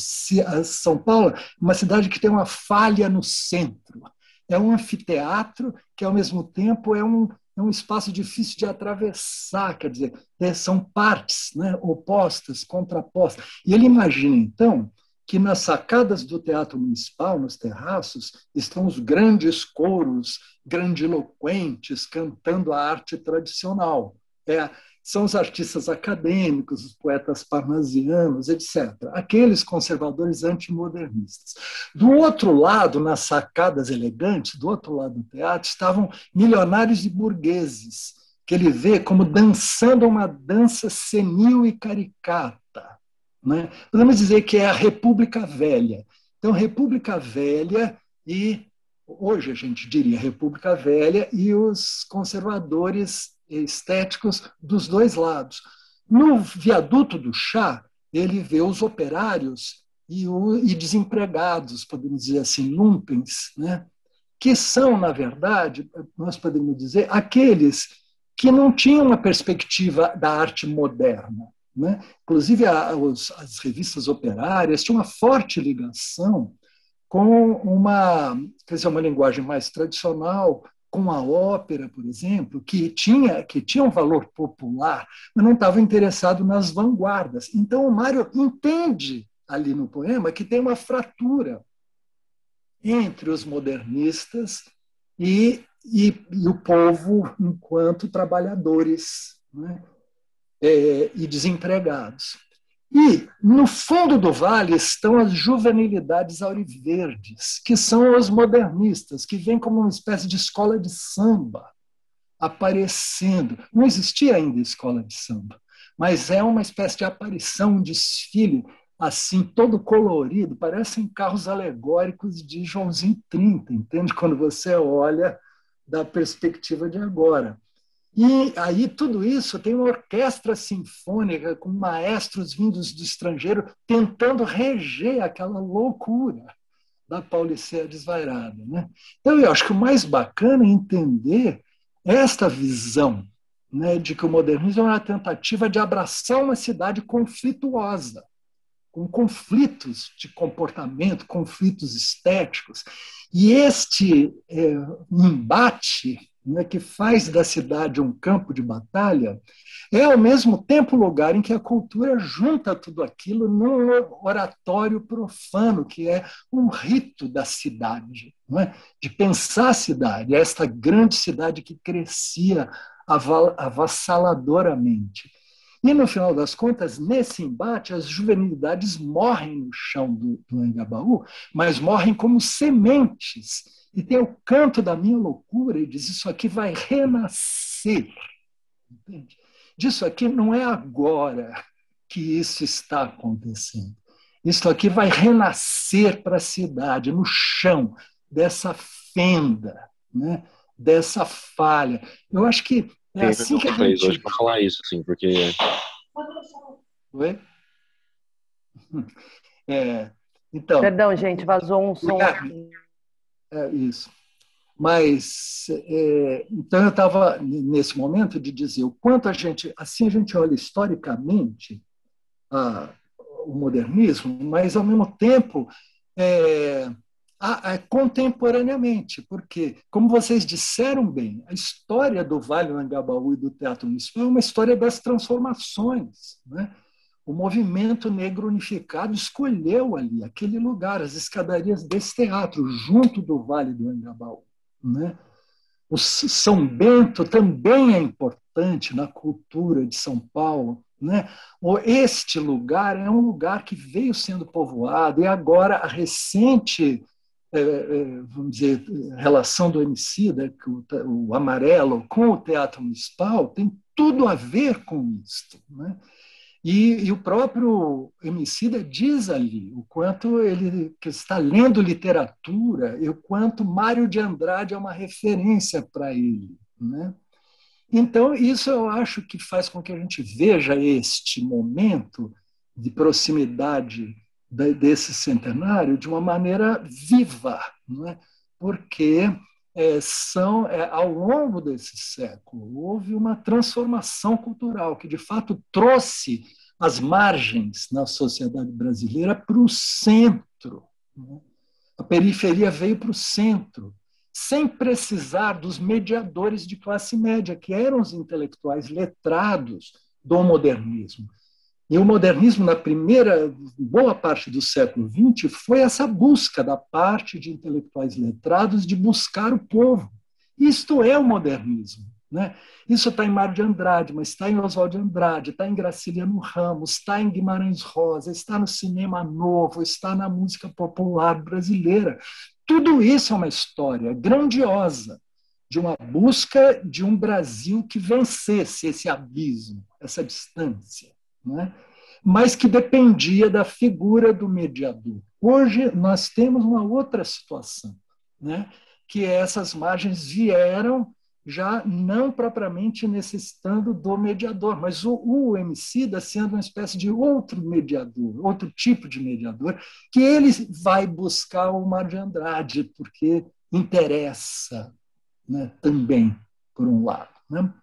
São Paulo é uma cidade que tem uma falha no centro. É um anfiteatro que, ao mesmo tempo, é um, é um espaço difícil de atravessar, quer dizer, é, são partes né, opostas, contrapostas. E ele imagina, então, que nas sacadas do Teatro Municipal, nos terraços, estão os grandes coros grandiloquentes cantando a arte tradicional. É, são os artistas acadêmicos, os poetas parnasianos, etc., aqueles conservadores antimodernistas. Do outro lado, nas sacadas elegantes, do outro lado do teatro, estavam milionários e burgueses, que ele vê como dançando uma dança senil e caricata. Né? Podemos dizer que é a República Velha. Então, República Velha e, hoje a gente diria República Velha, e os conservadores estéticos dos dois lados. No viaduto do chá, ele vê os operários e, o, e desempregados, podemos dizer assim, lumpens, né? que são, na verdade, nós podemos dizer, aqueles que não tinham uma perspectiva da arte moderna. Né? Inclusive, a, os, as revistas operárias tinham uma forte ligação com uma, quer dizer, uma linguagem mais tradicional, com a ópera, por exemplo, que tinha, que tinha um valor popular, mas não estava interessado nas vanguardas. Então, o Mário entende ali no poema que tem uma fratura entre os modernistas e, e, e o povo enquanto trabalhadores né? é, e desempregados. E no fundo do vale estão as juvenilidades auriverdes, que são os modernistas, que vêm como uma espécie de escola de samba aparecendo. Não existia ainda escola de samba, mas é uma espécie de aparição, um desfile assim, todo colorido, parecem carros alegóricos de Joãozinho 30, entende? Quando você olha da perspectiva de agora. E aí tudo isso tem uma orquestra sinfônica com maestros vindos do estrangeiro tentando reger aquela loucura da Paulicéia desvairada. Né? Então, eu acho que o mais bacana é entender esta visão né, de que o modernismo é uma tentativa de abraçar uma cidade conflituosa, com conflitos de comportamento, conflitos estéticos. E este é, embate né, que faz da cidade um campo de batalha, é ao mesmo tempo o lugar em que a cultura junta tudo aquilo num oratório profano, que é um rito da cidade, é? de pensar a cidade, esta grande cidade que crescia avassaladoramente. E, no final das contas, nesse embate, as juvenilidades morrem no chão do, do Engabaú, mas morrem como sementes e tem o canto da minha loucura e diz: Isso aqui vai renascer. Entende? Disso aqui não é agora que isso está acontecendo. Isso aqui vai renascer para a cidade, no chão dessa fenda, né? dessa falha. Eu acho que é Tem assim que a gente... hoje para falar isso, assim, porque... Oi? [LAUGHS] É, então... Perdão, gente, vazou um som. É, isso. Mas, é, então eu estava nesse momento de dizer o quanto a gente, assim a gente olha historicamente a, o modernismo, mas ao mesmo tempo é, a, a, contemporaneamente, porque, como vocês disseram bem, a história do Vale do Angabaú e do Teatro Municipal é uma história das transformações. Né? O movimento negro unificado escolheu ali aquele lugar, as escadarias desse teatro, junto do Vale do Angabaú. Né? O São Bento também é importante na cultura de São Paulo. Né? Este lugar é um lugar que veio sendo povoado e agora a recente é, é, vamos dizer, relação do Emicida, o, o amarelo, com o Teatro Municipal, tem tudo a ver com isso. Né? E, e, o próprio Emicida diz ali o quanto ele que está lendo literatura e o quanto Mário de Andrade é uma referência para ele. Né? Então, isso eu acho que faz com que a gente veja este momento de proximidade desse centenário de uma maneira viva, não é? porque é, são, é, ao longo desse século, houve uma transformação cultural que, de fato, trouxe as margens na sociedade brasileira para o centro. Né? A periferia veio para o centro, sem precisar dos mediadores de classe média, que eram os intelectuais letrados do modernismo. E o modernismo, na primeira boa parte do século XX, foi essa busca da parte de intelectuais letrados de buscar o povo. Isto é o modernismo. Né? Isso está em Mário de Andrade, mas está em Oswald de Andrade, está em Graciliano Ramos, está em Guimarães Rosa, está no cinema novo, está na música popular brasileira. Tudo isso é uma história grandiosa de uma busca de um Brasil que vencesse esse abismo, essa distância né? mas que dependia da figura do mediador. Hoje nós temos uma outra situação, né? que essas margens vieram já não propriamente necessitando do mediador, mas o, o Emicida sendo uma espécie de outro mediador, outro tipo de mediador, que ele vai buscar o Mar de Andrade, porque interessa né, também, por um lado. Né?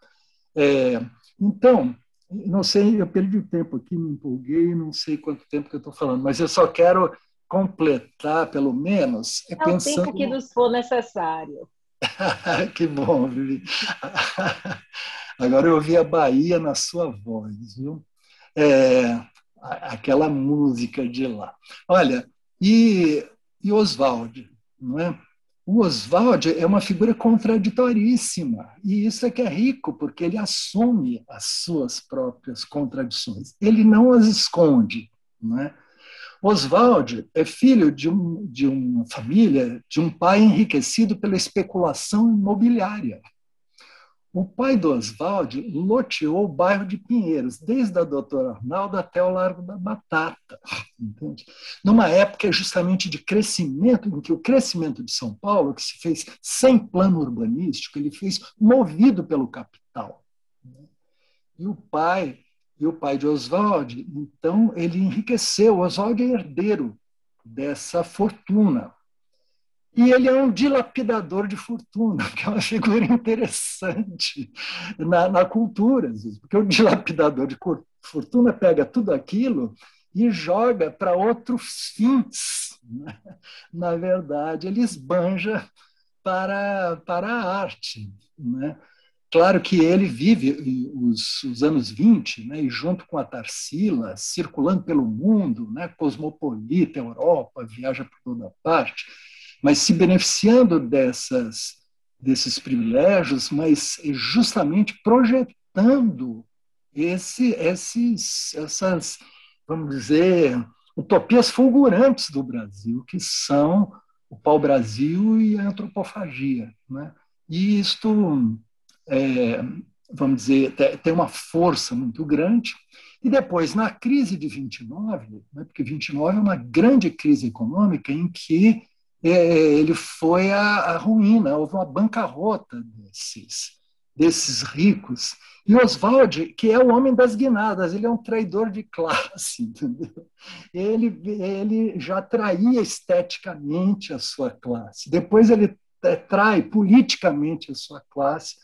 É, então, não sei, eu perdi tempo aqui, me empolguei, não sei quanto tempo que eu estou falando, mas eu só quero completar, pelo menos, é, é pensando... o tempo que nos for necessário. [LAUGHS] que bom, Vivi. [LAUGHS] Agora eu ouvi a Bahia na sua voz, viu? É, aquela música de lá. Olha, e, e Oswald, não é? O Oswald é uma figura contraditoríssima, e isso é que é rico, porque ele assume as suas próprias contradições. Ele não as esconde. É? Oswald é filho de, um, de uma família, de um pai enriquecido pela especulação imobiliária. O pai do Oswald loteou o bairro de Pinheiros, desde a Doutora Arnaldo até o Largo da Batata, entende? numa época justamente de crescimento, em que o crescimento de São Paulo, que se fez sem plano urbanístico, ele fez movido pelo capital. Né? E o pai, e o pai de Oswald, então, ele enriqueceu. Oswald é herdeiro dessa fortuna. E ele é um dilapidador de fortuna, [LAUGHS] que é uma figura interessante na, na cultura, porque o dilapidador de fortuna pega tudo aquilo e joga para outros fins. Né? Na verdade, ele esbanja para, para a arte. Né? Claro que ele vive os, os anos 20, né, e junto com a Tarsila, circulando pelo mundo, né, cosmopolita, Europa, viaja por toda parte mas se beneficiando dessas, desses privilégios, mas justamente projetando esse, esses, essas, vamos dizer, utopias fulgurantes do Brasil, que são o pau-brasil e a antropofagia. Né? E isto, é, vamos dizer, tem uma força muito grande. E depois, na crise de 29, né, porque 29 é uma grande crise econômica em que ele foi a ruína, houve uma bancarrota desses, desses ricos. E Oswald, que é o homem das guinadas, ele é um traidor de classe, [LAUGHS] entendeu? Ele, ele já traía esteticamente a sua classe. Depois ele trai politicamente a sua classe,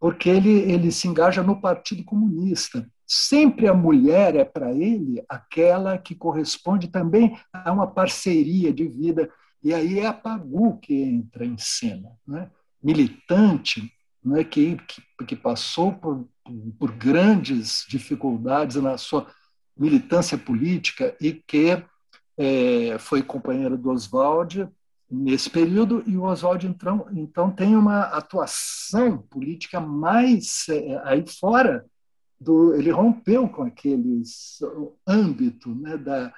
porque ele, ele se engaja no Partido Comunista. Sempre a mulher é para ele aquela que corresponde também a uma parceria de vida e aí é a Pagu que entra em cena, né? militante, né? que, que, que passou por, por grandes dificuldades na sua militância política e que é, foi companheira do Oswald nesse período, e o Oswald, então, então tem uma atuação política mais é, aí fora do. Ele rompeu com aqueles âmbito né, da,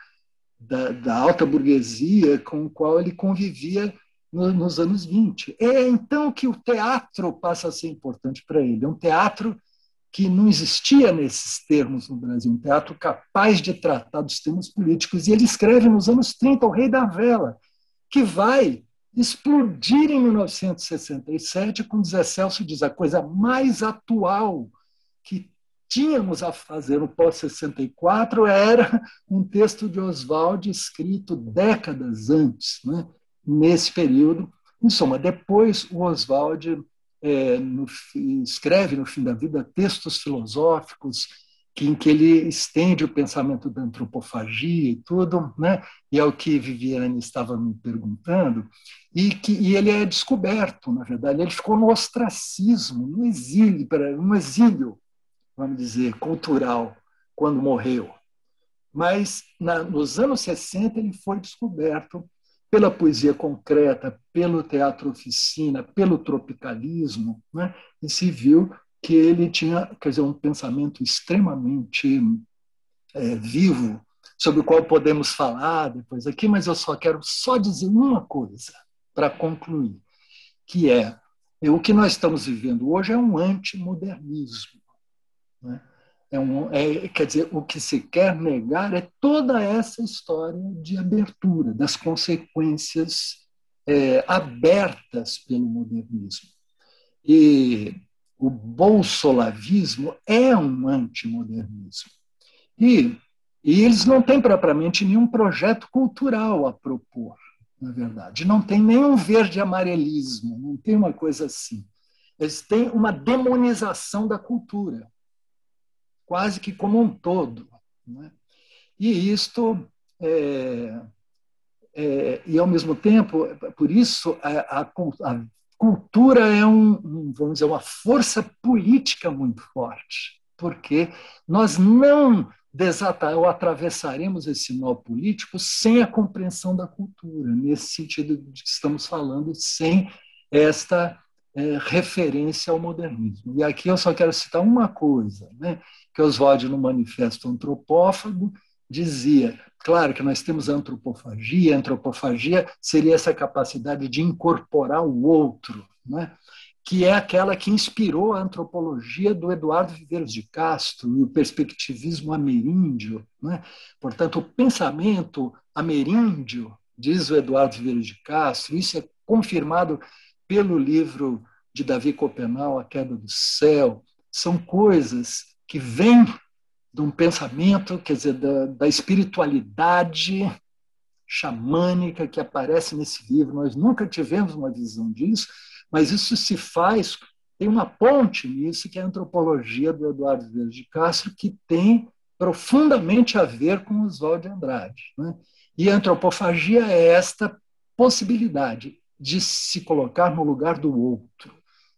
da, da, alta burguesia com o qual ele convivia no, nos anos 20. É então que o teatro passa a ser importante para ele. É um teatro que não existia nesses termos no Brasil, um teatro capaz de tratar dos temas políticos. E ele escreve nos anos 30 O Rei da Vela, que vai explodir em 1967 com Zé Celso diz a coisa mais atual que tínhamos a fazer no pós-64 era um texto de Oswald escrito décadas antes, né? nesse período. Em suma, depois o Oswald é, no, escreve no fim da vida textos filosóficos que, em que ele estende o pensamento da antropofagia e tudo, né? e é o que Viviane estava me perguntando, e que e ele é descoberto, na verdade, ele ficou no ostracismo, no exílio, no exílio vamos dizer, cultural quando morreu. Mas na, nos anos 60 ele foi descoberto pela poesia concreta, pelo teatro oficina, pelo tropicalismo, né? e se viu que ele tinha quer dizer, um pensamento extremamente é, vivo, sobre o qual podemos falar depois aqui, mas eu só quero só dizer uma coisa para concluir, que é, o que nós estamos vivendo hoje é um antimodernismo. Né? É um, é, quer dizer, o que se quer negar é toda essa história de abertura, das consequências é, abertas pelo modernismo. E o bolsolavismo é um antimodernismo. E, e eles não têm propriamente nenhum projeto cultural a propor, na verdade. Não tem nenhum verde-amarelismo, não tem uma coisa assim. Eles têm uma demonização da cultura quase que como um todo. Né? E isto, é, é, e ao mesmo tempo, por isso, a, a, a cultura é um, vamos dizer, uma força política muito forte, porque nós não desatar ou atravessaremos esse nó político sem a compreensão da cultura, nesse sentido de que estamos falando, sem esta é, referência ao modernismo. E aqui eu só quero citar uma coisa, né? que Oswald, no Manifesto Antropófago, dizia, claro que nós temos a antropofagia, a antropofagia seria essa capacidade de incorporar o outro, né? que é aquela que inspirou a antropologia do Eduardo Viveiros de Castro e o perspectivismo ameríndio. Né? Portanto, o pensamento ameríndio, diz o Eduardo Viveiros de Castro, isso é confirmado pelo livro de Davi Copenal, A Queda do Céu, são coisas que vêm de um pensamento, quer dizer, da, da espiritualidade xamânica que aparece nesse livro. Nós nunca tivemos uma visão disso, mas isso se faz, tem uma ponte nisso, que é a antropologia do Eduardo Vieira de Castro, que tem profundamente a ver com Oswald de Andrade. Né? E a antropofagia é esta possibilidade de se colocar no lugar do outro,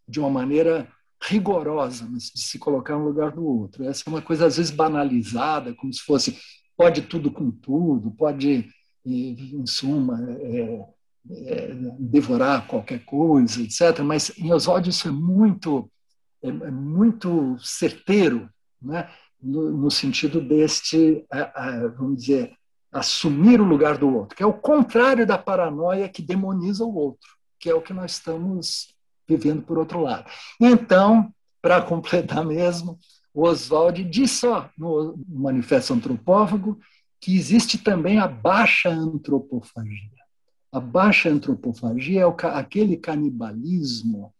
de uma maneira rigorosa, mas de se colocar no lugar do outro. Essa é uma coisa, às vezes, banalizada, como se fosse pode tudo com tudo, pode, em suma, é, é, devorar qualquer coisa, etc. Mas em Oswald isso é muito, é, é muito certeiro, né? no, no sentido deste, vamos dizer, assumir o lugar do outro, que é o contrário da paranoia que demoniza o outro, que é o que nós estamos vivendo por outro lado. Então, para completar mesmo, o Oswald diz só no Manifesto Antropófago que existe também a baixa antropofagia. A baixa antropofagia é aquele canibalismo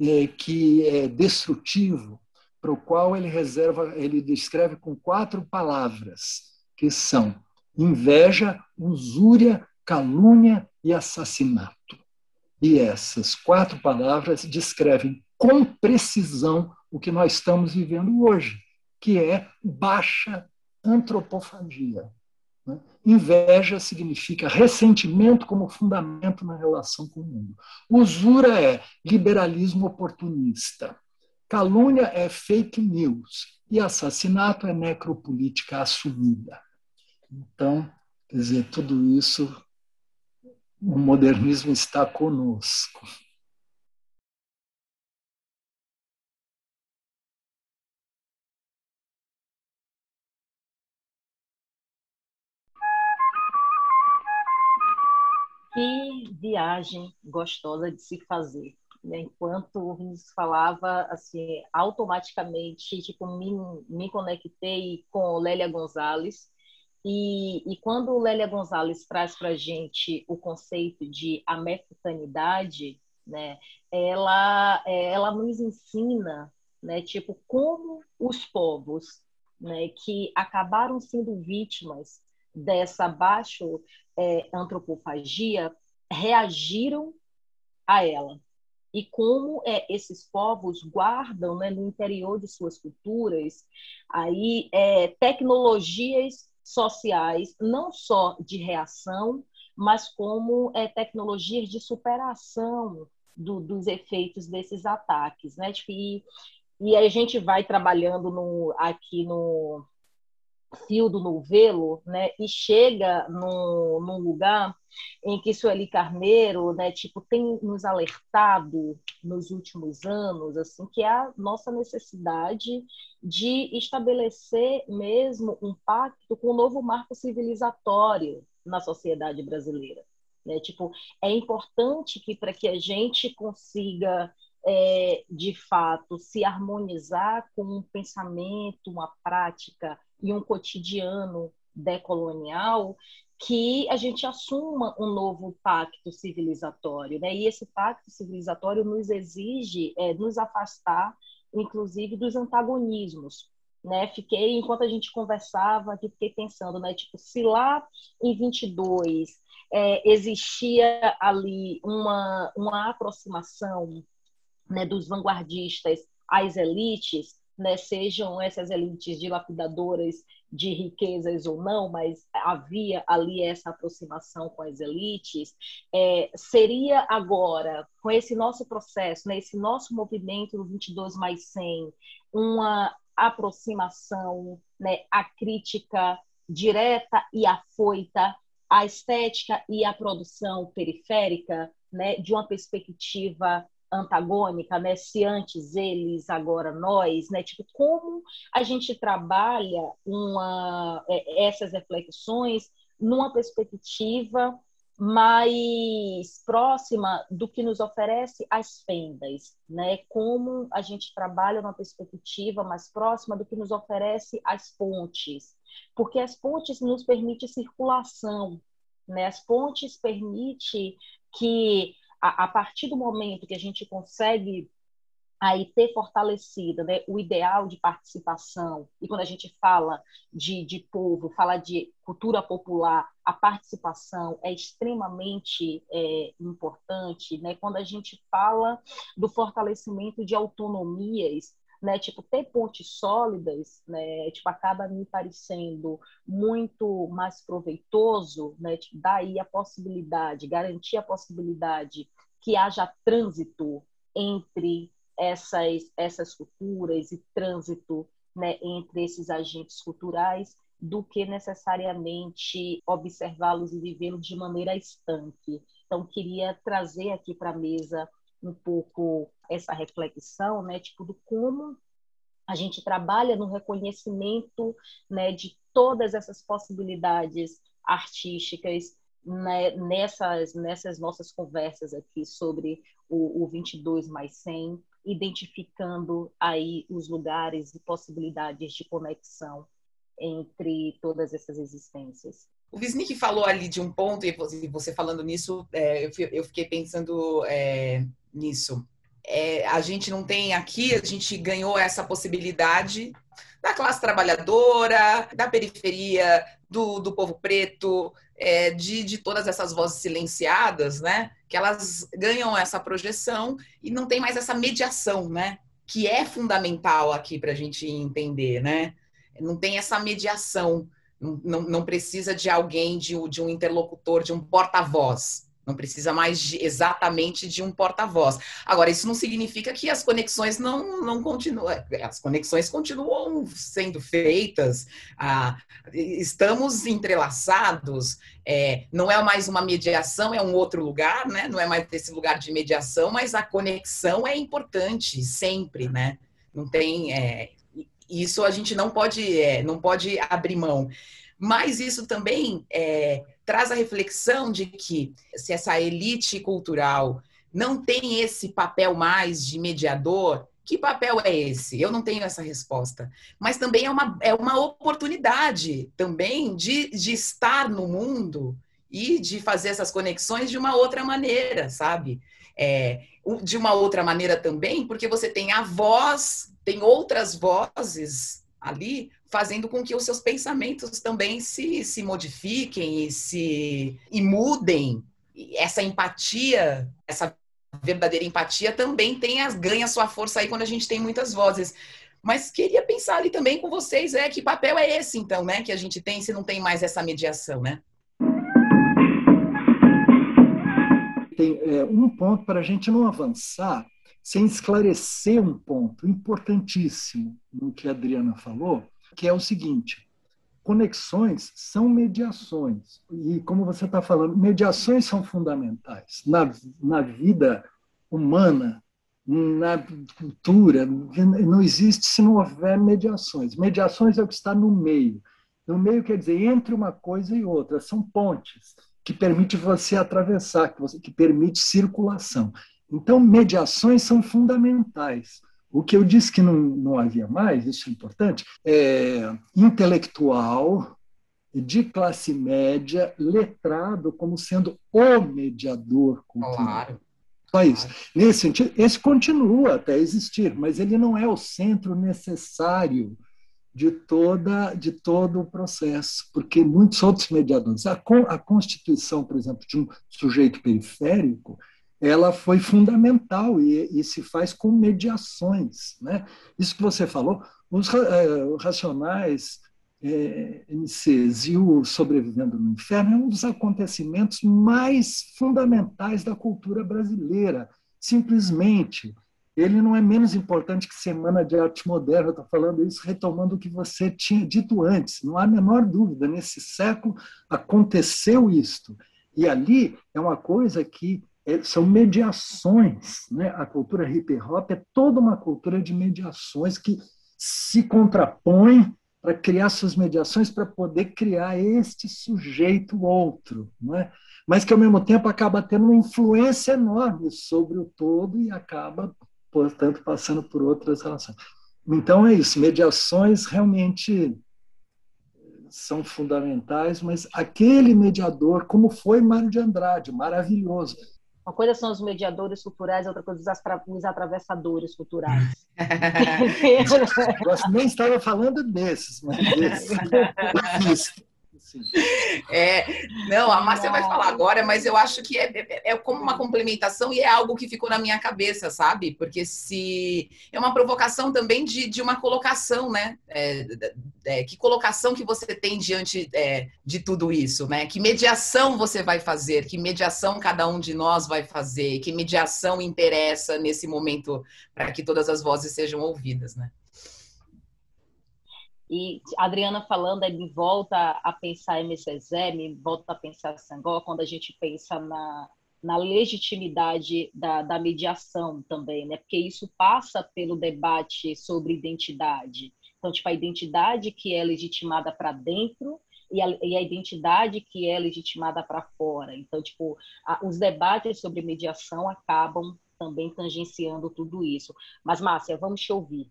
é, que é destrutivo, para o qual ele reserva, ele descreve com quatro palavras, que são inveja, usúria, calúnia e assassinato. E essas quatro palavras descrevem com precisão o que nós estamos vivendo hoje, que é baixa antropofagia. Né? Inveja significa ressentimento como fundamento na relação com o mundo. Usura é liberalismo oportunista. Calúnia é fake news. E assassinato é necropolítica assumida. Então, quer dizer, tudo isso, o modernismo está conosco. Que viagem gostosa de se fazer. Né? Enquanto o Vinícius falava, assim, automaticamente, tipo, me, me conectei com Lélia Gonzalez. E, e quando Lélia Gonzalez traz para a gente o conceito de americanidade, né, ela, ela nos ensina, né, tipo, como os povos né, que acabaram sendo vítimas dessa baixo é, antropofagia reagiram a ela. E como é, esses povos guardam né, no interior de suas culturas aí é, tecnologias sociais não só de reação mas como é, tecnologias de superação do, dos efeitos desses ataques né? E, e a gente vai trabalhando no, aqui no fio do novelo, né, e chega num, num lugar em que Sueli Carneiro, né, tipo, tem nos alertado nos últimos anos, assim, que é a nossa necessidade de estabelecer mesmo um pacto com o novo marco civilizatório na sociedade brasileira. Né? Tipo, é importante que para que a gente consiga é, de fato se harmonizar com um pensamento, uma prática e um cotidiano decolonial, que a gente assuma um novo pacto civilizatório, né? E esse pacto civilizatório nos exige é, nos afastar, inclusive, dos antagonismos, né? Fiquei enquanto a gente conversava, fiquei pensando, né? Tipo, se lá em 22 é, existia ali uma uma aproximação, né? Dos vanguardistas às elites, né, sejam essas elites dilapidadoras de riquezas ou não, mas havia ali essa aproximação com as elites, é, seria agora, com esse nosso processo, né, esse nosso movimento do 22 mais 100, uma aproximação né, à crítica direta e afoita, à estética e à produção periférica, né, de uma perspectiva antagônica, né? Se antes eles, agora nós, né? Tipo, como a gente trabalha uma, é, essas reflexões numa perspectiva mais próxima do que nos oferece as fendas, né? Como a gente trabalha numa perspectiva mais próxima do que nos oferece as pontes, porque as pontes nos permitem circulação, né? As pontes permitem que a, a partir do momento que a gente consegue aí ter fortalecido né, o ideal de participação. E quando a gente fala de, de povo, fala de cultura popular, a participação é extremamente é, importante. Né? Quando a gente fala do fortalecimento de autonomias, né, tipo, ter pontes sólidas, né, tipo, acaba me parecendo muito mais proveitoso, né, tipo, daí a possibilidade, garantir a possibilidade que haja trânsito entre essas, essas culturas e trânsito né, entre esses agentes culturais do que necessariamente observá-los e vivê-los de maneira estanque. Então, queria trazer aqui para a mesa um pouco essa reflexão, né, tipo, do como a gente trabalha no reconhecimento né, de todas essas possibilidades artísticas né, nessas, nessas nossas conversas aqui sobre o, o 22 mais 100, identificando aí os lugares e possibilidades de conexão entre todas essas existências. O Wisnik falou ali de um ponto, e você falando nisso, é, eu fiquei pensando é, nisso. É, a gente não tem aqui, a gente ganhou essa possibilidade da classe trabalhadora, da periferia, do, do povo preto, é, de, de todas essas vozes silenciadas, né? Que elas ganham essa projeção e não tem mais essa mediação, né? Que é fundamental aqui para a gente entender, né? Não tem essa mediação, não, não, precisa de alguém, de, de um interlocutor, de um porta-voz, não precisa mais de, exatamente de um porta-voz. Agora, isso não significa que as conexões não, não continuam. As conexões continuam sendo feitas. Ah, estamos entrelaçados. É, não é mais uma mediação, é um outro lugar, né? Não é mais esse lugar de mediação, mas a conexão é importante sempre, né? Não tem. É, isso a gente não pode, é, não pode abrir mão. Mas isso também é, traz a reflexão de que se essa elite cultural não tem esse papel mais de mediador, que papel é esse? Eu não tenho essa resposta. Mas também é uma, é uma oportunidade também de, de estar no mundo e de fazer essas conexões de uma outra maneira, sabe? É, de uma outra maneira também, porque você tem a voz, tem outras vozes ali fazendo com que os seus pensamentos também se, se modifiquem e se e mudem. E essa empatia, essa verdadeira empatia também tem as ganha sua força aí quando a gente tem muitas vozes. Mas queria pensar ali também com vocês, é que papel é esse então, né, que a gente tem se não tem mais essa mediação, né? Tem é, um ponto para a gente não avançar sem esclarecer um ponto importantíssimo no que a Adriana falou, que é o seguinte: conexões são mediações. E, como você está falando, mediações são fundamentais na, na vida humana, na cultura. Não existe se não houver mediações. Mediações é o que está no meio. No meio quer dizer entre uma coisa e outra, são pontes que permite você atravessar, que, você, que permite circulação. Então, mediações são fundamentais. O que eu disse que não, não havia mais, isso é importante, é intelectual, de classe média, letrado, como sendo o mediador cultural. Claro. Só isso. Claro. Nesse sentido, esse continua até a existir, mas ele não é o centro necessário de toda de todo o processo, porque muitos outros mediadores, a, a constituição, por exemplo, de um sujeito periférico, ela foi fundamental e, e, se faz com mediações. Né? Isso que você falou, os é, racionais é, MCs e o Sobrevivendo no Inferno é um dos acontecimentos mais fundamentais da cultura brasileira. Simplesmente, ele não é menos importante que Semana de Arte Moderna. Estou falando isso retomando o que você tinha dito antes. Não há a menor dúvida, nesse século aconteceu isto. E ali é uma coisa que são mediações. Né? A cultura hip hop é toda uma cultura de mediações que se contrapõe para criar suas mediações, para poder criar este sujeito outro, não é? mas que ao mesmo tempo acaba tendo uma influência enorme sobre o todo e acaba, portanto, passando por outras relações. Então é isso, mediações realmente são fundamentais, mas aquele mediador, como foi Mário de Andrade, maravilhoso, uma coisa são os mediadores culturais, outra coisa os atravessadores culturais. [LAUGHS] [LAUGHS] Eu nem estava falando desses, mas desses. [LAUGHS] É, não, a Márcia vai falar agora, mas eu acho que é, é, é, como uma complementação e é algo que ficou na minha cabeça, sabe? Porque se é uma provocação também de, de uma colocação, né? É, é, que colocação que você tem diante é, de tudo isso, né? Que mediação você vai fazer? Que mediação cada um de nós vai fazer? Que mediação interessa nesse momento para que todas as vozes sejam ouvidas, né? E a Adriana falando, me volta a pensar MCZ, me volta a pensar Sangó, quando a gente pensa na, na legitimidade da, da mediação também, né? Porque isso passa pelo debate sobre identidade. Então, tipo, a identidade que é legitimada para dentro e a, e a, identidade que é legitimada para fora. Então, tipo, a, os debates sobre mediação acabam também tangenciando tudo isso. Mas, Márcia, vamos te ouvir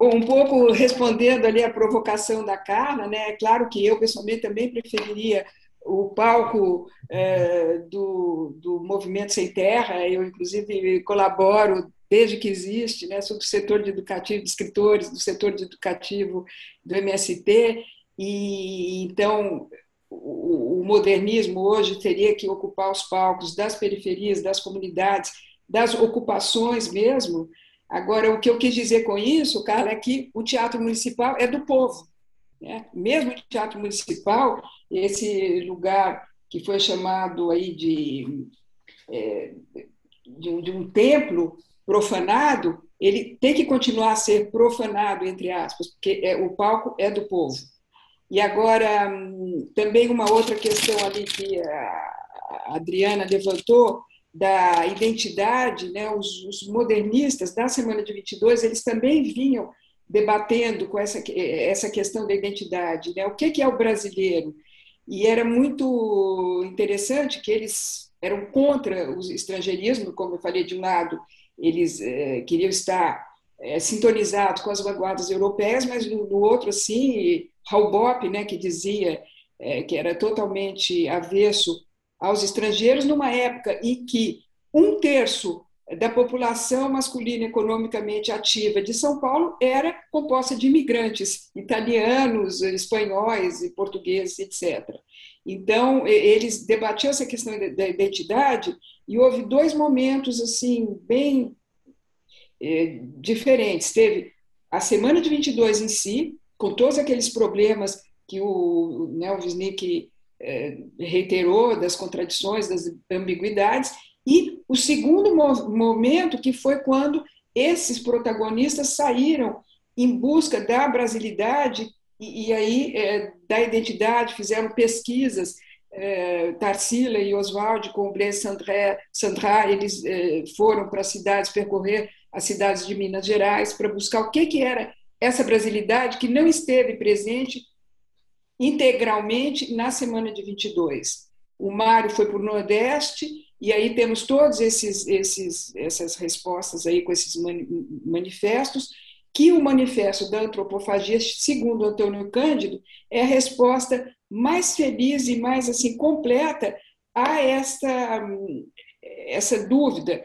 um pouco respondendo ali a provocação da Carla, né? É claro que eu pessoalmente também preferiria o palco é, do, do Movimento Sem Terra. Eu inclusive colaboro desde que existe, né, sobre o setor de educativo de escritores, do setor de educativo do MST. E então o, o modernismo hoje teria que ocupar os palcos das periferias, das comunidades, das ocupações mesmo Agora, o que eu quis dizer com isso, cara, é que o teatro municipal é do povo. Né? Mesmo o teatro municipal, esse lugar que foi chamado aí de, é, de, um, de um templo profanado, ele tem que continuar a ser profanado, entre aspas, porque é, o palco é do povo. E agora, hum, também uma outra questão ali que a Adriana levantou, da identidade, né, os, os, modernistas da Semana de 22, eles também vinham debatendo com essa, essa questão da identidade, né, o que, que é o brasileiro. E era muito interessante que eles eram contra o estrangeirismo, como eu falei, de um lado, eles é, queriam estar é, sintonizados com as vanguardas europeias, mas no, no outro, assim, Raul né, que dizia é, que era totalmente avesso aos estrangeiros numa época em que um terço da população masculina economicamente ativa de São Paulo era composta de imigrantes italianos, espanhóis e portugueses, etc. Então, eles debatiam essa questão da identidade e houve dois momentos assim bem é, diferentes. Teve a semana de 22 em si, com todos aqueles problemas que o, né, o reiterou das contradições, das ambiguidades, e o segundo momento que foi quando esses protagonistas saíram em busca da brasilidade e, e aí é, da identidade, fizeram pesquisas, é, Tarsila e Oswald com o Blaise Sandra, eles é, foram para as cidades, percorrer as cidades de Minas Gerais para buscar o que, que era essa brasilidade que não esteve presente integralmente na semana de 22. O Mário foi para o Nordeste e aí temos todos esses, esses essas respostas aí com esses manifestos que o manifesto da antropofagia, segundo Antônio Cândido, é a resposta mais feliz e mais assim completa a esta essa dúvida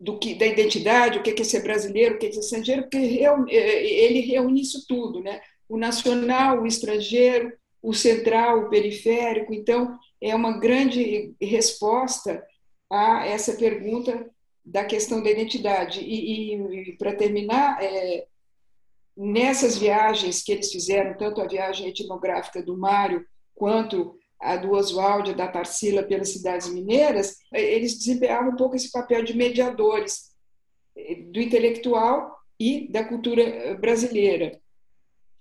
do que da identidade, o que é ser brasileiro, o que é ser estrangeiro, porque ele reúne isso tudo, né? O nacional, o estrangeiro, o central, o periférico. Então, é uma grande resposta a essa pergunta da questão da identidade. E, e, e para terminar, é, nessas viagens que eles fizeram, tanto a viagem etnográfica do Mário quanto a do Oswaldo, da Tarsila pelas cidades mineiras, eles desempenhavam um pouco esse papel de mediadores do intelectual e da cultura brasileira.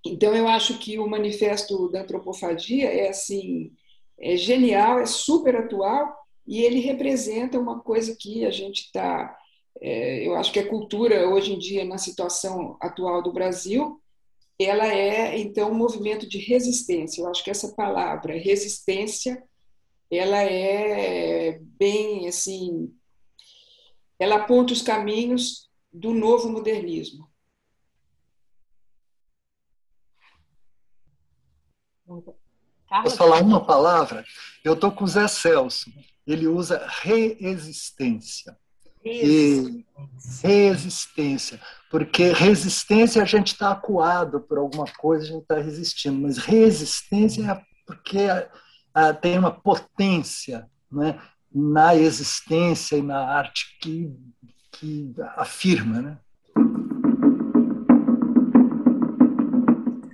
Então, eu acho que o manifesto da antropofagia é assim, é genial, é super atual e ele representa uma coisa que a gente está, é, eu acho que a cultura hoje em dia na situação atual do Brasil ela é então um movimento de resistência. Eu acho que essa palavra resistência, ela é bem assim, ela aponta os caminhos do novo modernismo. Posso falar uma palavra? Eu estou com o Zé Celso. Ele usa reexistência. E resistência, porque resistência a gente está acuado por alguma coisa, a gente está resistindo, mas resistência é porque a, tem uma potência né, na existência e na arte que, que afirma. Né?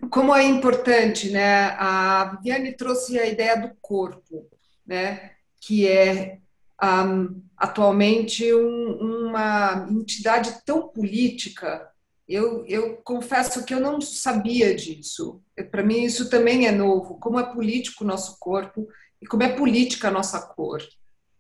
Como é importante, né? A Viviane trouxe a ideia do corpo, né? Que é um, atualmente um, uma entidade tão política. Eu, eu confesso que eu não sabia disso. Para mim, isso também é novo. Como é político o nosso corpo e como é política a nossa cor.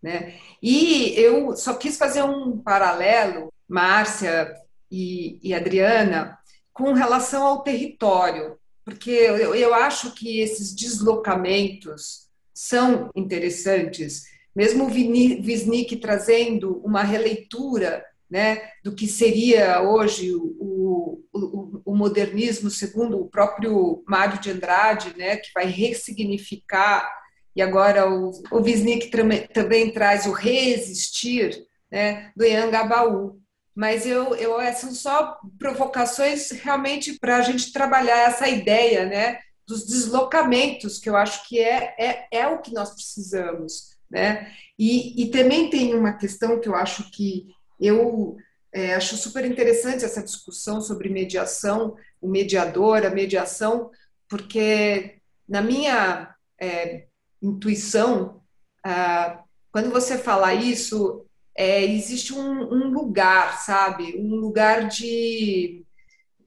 Né? E eu só quis fazer um paralelo, Márcia e, e Adriana, com relação ao território, porque eu, eu acho que esses deslocamentos são interessantes mesmo o Wisnik trazendo uma releitura né, do que seria hoje o, o, o, modernismo, segundo o próprio Mário de Andrade, né, que vai ressignificar, e agora o, o Wisnik também traz o resistir né, do Yangabaú. Mas eu, eu, são só provocações realmente para a gente trabalhar essa ideia né, dos deslocamentos, que eu acho que é, é, é o que nós precisamos. Né? E, e também tem uma questão que eu acho que eu é, acho super interessante essa discussão sobre mediação, o mediador, a mediação, porque na minha é, intuição, ah, quando você fala isso, é, existe um, um, lugar, sabe? Um lugar de,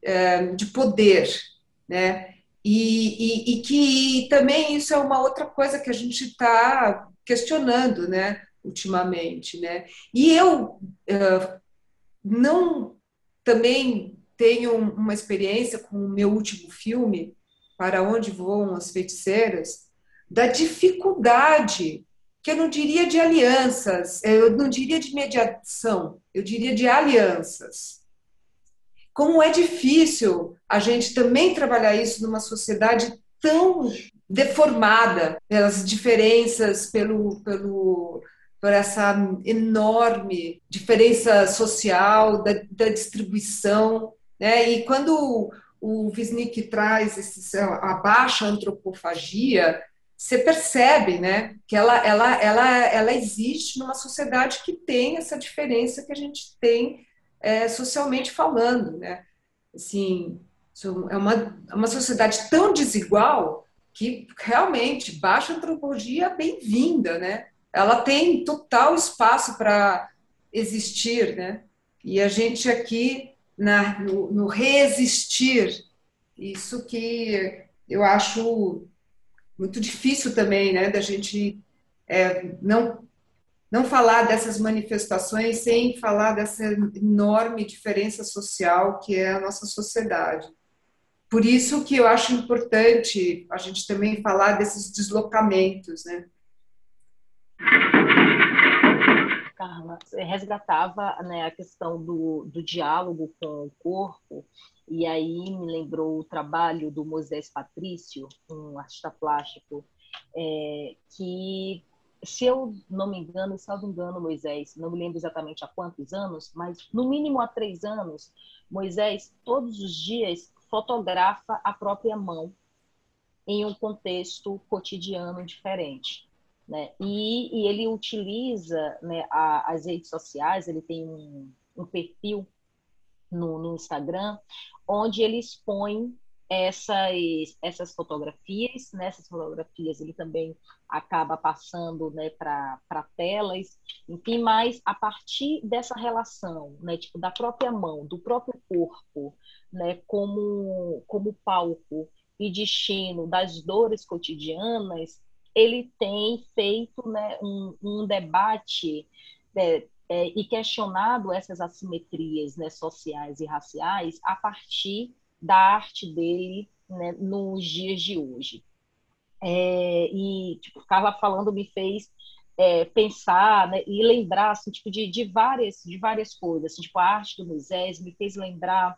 é, de poder, né? E, e, e, que também isso é uma outra coisa que a gente está questionando, né, ultimamente, né? E eu uh, não também tenho uma experiência com o meu último filme, Para Onde Voam as Feiticeiras, da dificuldade, que eu não diria de alianças, eu não diria de mediação, eu diria de alianças. Como é difícil a gente também trabalhar isso numa sociedade tão deformada pelas diferenças, pelo, pelo, por essa enorme diferença social da, da distribuição. Né? E quando o Wisnik traz esse, a baixa antropofagia, você percebe né, que ela, ela, ela, ela existe numa sociedade que tem essa diferença que a gente tem é, socialmente falando. Né? Assim, é uma, é uma sociedade tão desigual que realmente baixa antropologia é bem-vinda, né? Ela tem total espaço para existir, né? E a gente aqui na, no, no resistir, isso que eu acho muito difícil também, né? Da gente é, não não falar dessas manifestações sem falar dessa enorme diferença social que é a nossa sociedade. Por isso que eu acho importante a gente também falar desses deslocamentos, né? Carla, resgatava né, a questão do, do diálogo com o corpo, e aí me lembrou o trabalho do Moisés Patrício, um artista plástico, é, que, se eu não me engano, salvo engano, Moisés, não me lembro exatamente há quantos anos, mas no mínimo há três anos, Moisés, todos os dias, fotografa a própria mão em um contexto cotidiano diferente. Né? E, e ele utiliza né, a, as redes sociais, ele tem um, um perfil no, no, Instagram, onde ele expõe essas, essas fotografias. Nessas fotografias ele também acaba passando né, para telas, enfim, mas a partir dessa relação, né, tipo, da própria mão, do próprio corpo, né, como, como palco e destino das dores cotidianas, ele tem feito né, um, um debate é, é, e questionado essas assimetrias né, sociais e raciais a partir da arte dele né, nos dias de hoje. É, e tipo, ficava falando me fez é, pensar né, e lembrar assim, tipo, de, de, várias, de várias coisas. Assim, tipo, a arte do Moisés me fez lembrar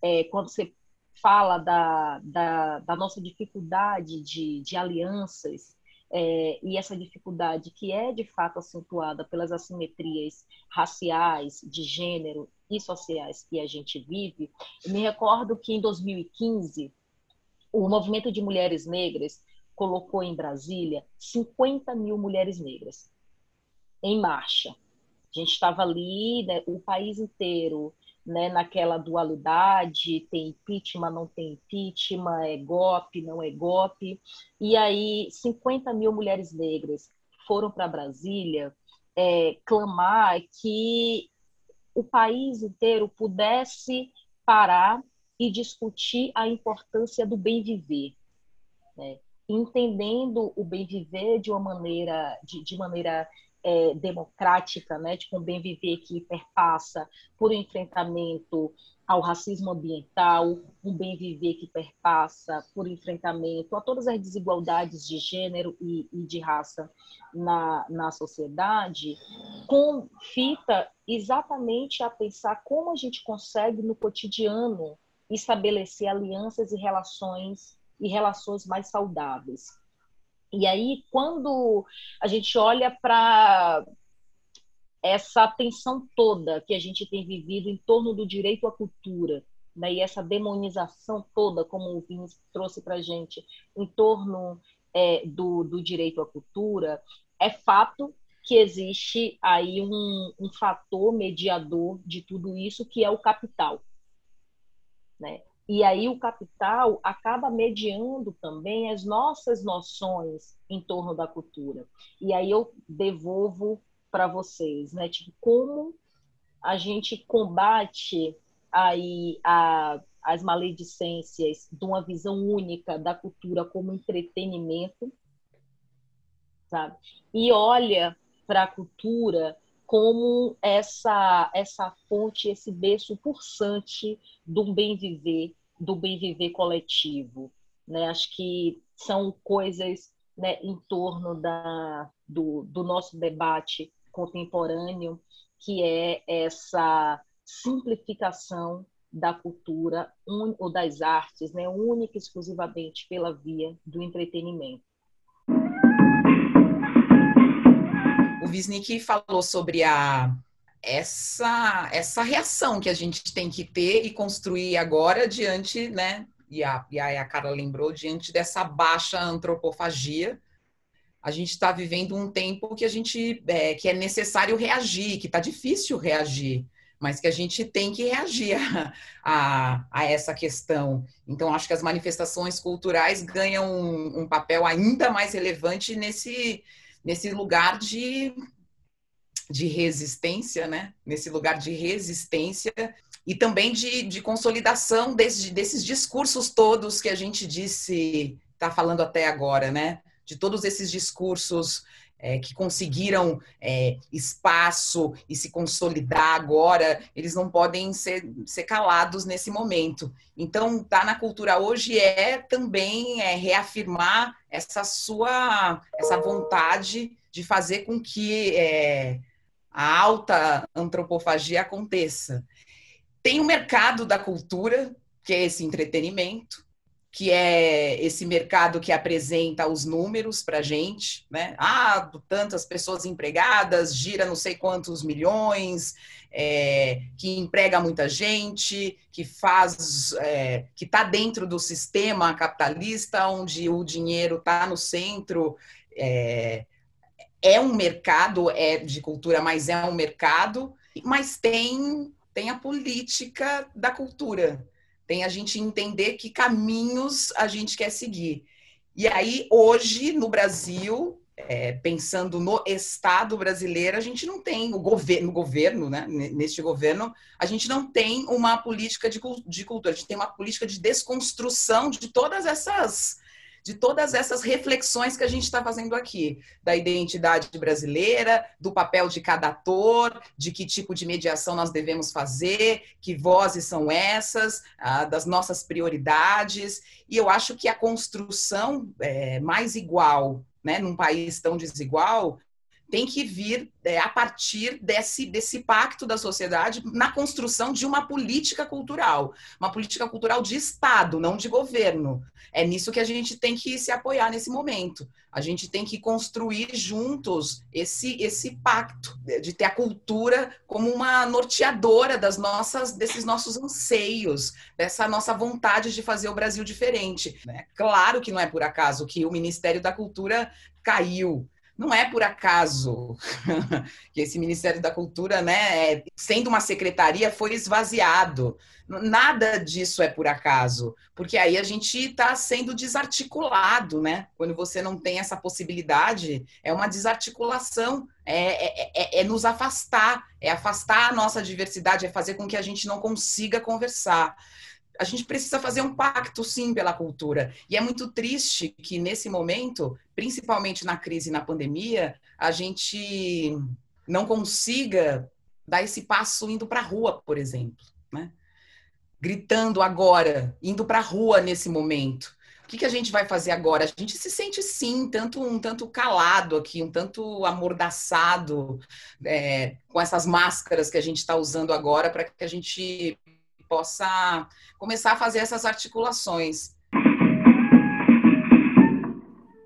é, quando você fala da, da, da nossa dificuldade de, de alianças é, e essa dificuldade que é de fato acentuada pelas assimetrias raciais, de gênero e sociais que a gente vive. Me recordo que em 2015 o movimento de mulheres negras colocou em Brasília 50 mil mulheres negras em marcha. A gente estava ali, né, o país inteiro, né, naquela dualidade, tem impeachment, não tem impeachment, é golpe, não é golpe. E aí, 50 mil mulheres negras foram para Brasília é, clamar que o país inteiro pudesse parar e discutir a importância do bem viver. Né? entendendo o bem viver de uma maneira de, de maneira é, democrática, né, de um bem viver que perpassa por um enfrentamento ao racismo ambiental, um bem viver que perpassa por enfrentamento a todas as desigualdades de gênero e, e de raça na, na sociedade, com fita exatamente a pensar como a gente consegue no cotidiano estabelecer alianças e relações e relações mais saudáveis. E aí, quando a gente olha para essa tensão toda que a gente tem vivido em torno do direito à cultura, né, e essa demonização toda, como o Vinícius trouxe para a gente, em torno é, do, do direito à cultura, é fato que existe aí um, um fator mediador de tudo isso, que é o capital. Né? E aí o capital acaba mediando também as nossas noções em torno da cultura. E aí eu devolvo para vocês, né? Tipo, como a gente combate aí a, as maledicências de uma visão única da cultura como entretenimento, sabe? E olha para a cultura como essa essa fonte, esse berço pulsante do bem viver, do bem viver coletivo, né? Acho que são coisas né, em torno da, do, do nosso debate contemporâneo, que é essa simplificação da cultura un, ou das artes, né, única e exclusivamente pela via do entretenimento. Wisnik falou sobre a essa essa reação que a gente tem que ter e construir agora diante, né? E a, e a Carla lembrou, diante dessa baixa antropofagia, a gente está vivendo um tempo que a gente é, que é necessário reagir, que está difícil reagir, mas que a gente tem que reagir a, a, a, essa questão. Então, acho que as manifestações culturais ganham um, um papel ainda mais relevante nesse, nesse lugar de, de resistência, né? Nesse lugar de resistência e também de, de consolidação desse, desses discursos todos que a gente disse, está falando até agora, né? De todos esses discursos é, que conseguiram é, espaço e se consolidar agora, eles não podem ser, ser calados nesse momento. Então, tá na cultura hoje é também é, reafirmar essa sua essa vontade de fazer com que é, a alta antropofagia aconteça. Tem o mercado da cultura, que é esse entretenimento, que é esse mercado que apresenta os números para a gente, né? Ah, tantas pessoas empregadas, gira não sei quantos milhões, é, que emprega muita gente, que faz, é, que está dentro do sistema capitalista, onde o dinheiro está no centro. É, é um mercado, é de cultura, mas é um mercado, mas tem tem a política da cultura, tem a gente entender que caminhos a gente quer seguir. E aí, hoje, no Brasil, é, pensando no Estado brasileiro, a gente não tem, o governo, no governo, né, neste governo, a gente não tem uma política de, de cultura, a gente tem uma política de desconstrução de todas essas de todas essas reflexões que a gente está fazendo aqui, da identidade brasileira, do papel de cada ator, de que tipo de mediação nós devemos fazer, que vozes são essas, das nossas prioridades. E eu acho que a construção é, mais igual, né, num país tão desigual, tem que vir é, a partir desse, desse pacto da sociedade na construção de uma política cultural, uma política cultural de Estado, não de governo. É nisso que a gente tem que se apoiar nesse momento. A gente tem que construir juntos esse, esse pacto de ter a cultura como uma norteadora das nossas, desses nossos anseios, dessa nossa vontade de fazer o Brasil diferente. Né? Claro que não é por acaso que o Ministério da Cultura caiu, não é por acaso [LAUGHS] que esse Ministério da Cultura, né, é, sendo uma secretaria, foi esvaziado. Nada disso é por acaso, porque aí a gente está sendo desarticulado, né? Quando você não tem essa possibilidade, é uma desarticulação, é, é, é, é nos afastar, é afastar a nossa diversidade, é fazer com que a gente não consiga conversar a gente precisa fazer um pacto, sim, pela cultura. E é muito triste que, nesse momento, principalmente na crise e na pandemia, a gente não consiga dar esse passo indo para a rua, por exemplo. Né? Gritando agora, indo para a rua nesse momento. O que, que a gente vai fazer agora? A gente se sente sim, tanto um tanto calado aqui, um tanto amordaçado é, com essas máscaras que a gente está usando agora para que a gente possa começar a fazer essas articulações.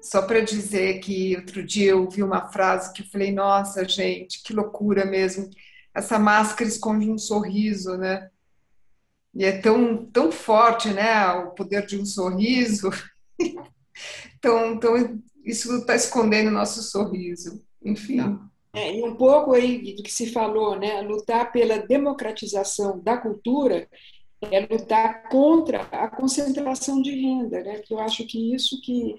Só para dizer que outro dia eu ouvi uma frase que eu falei, nossa, gente, que loucura mesmo. Essa máscara esconde um sorriso, né? E é tão, tão forte, né? O poder de um sorriso. [LAUGHS] então, então isso está escondendo o nosso sorriso. Enfim. É, e um pouco aí do que se falou, né? Lutar pela democratização da cultura é lutar contra a concentração de renda, né? Que eu acho que isso que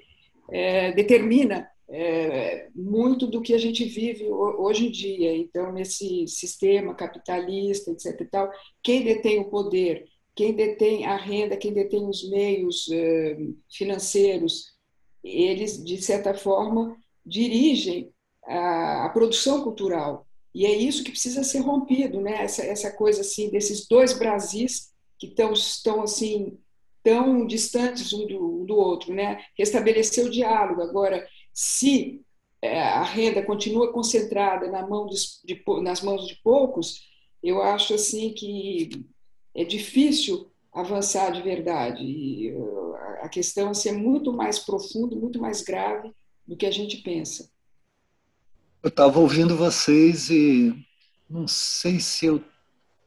é, determina é, muito do que a gente vive hoje em dia. Então, nesse sistema capitalista, etc. E tal, quem detém o poder, quem detém a renda, quem detém os meios é, financeiros, eles, de certa forma, dirigem a, produção cultural. E é isso que precisa ser rompido, né? essa, essa coisa assim desses dois Brasis que estão, estão assim tão distantes um do, do outro, né? Restabelecer o diálogo. Agora, se é, a renda continua concentrada na mão dos, de, nas mãos de poucos, eu acho assim que é difícil avançar de verdade. E a questão assim, é muito mais profunda, muito mais grave do que a gente pensa. Eu estava ouvindo vocês e não sei se eu,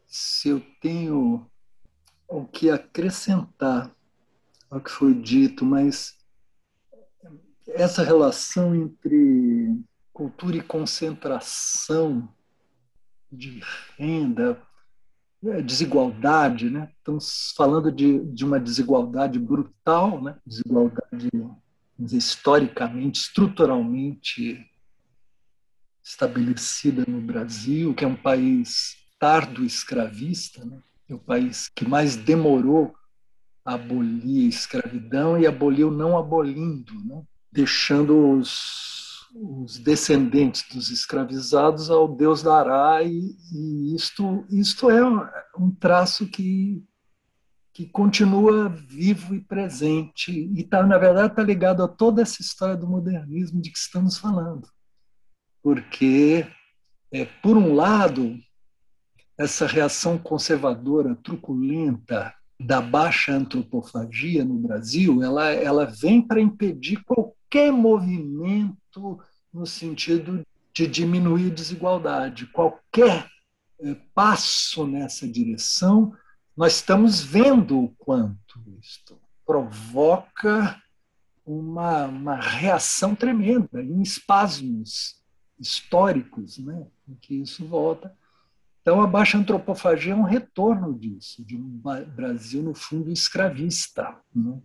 se eu tenho o que acrescentar ao que foi dito, mas essa relação entre cultura e concentração de renda, é, desigualdade, né? Estamos falando de, de uma desigualdade brutal, né? Desigualdade dizer, historicamente, estruturalmente estabelecida no Brasil, que é um país tardo escravista, né? é o país que mais demorou a abolir a escravidão e aboliu não abolindo, né? deixando os, os, descendentes dos escravizados ao Deus dará e, e isto, isto é um traço que que continua vivo e presente e tá na verdade está ligado a toda essa história do modernismo de que estamos falando porque, é, por um lado, essa reação conservadora, truculenta da baixa antropofagia no Brasil, ela, ela vem para impedir qualquer movimento no sentido de diminuir a desigualdade. Qualquer é, passo nessa direção, nós estamos vendo o quanto isto provoca uma, uma reação tremenda, em espasmos históricos né, em que isso volta. Então, a baixa antropofagia é um retorno disso, de um Brasil, no fundo, escravista. Né?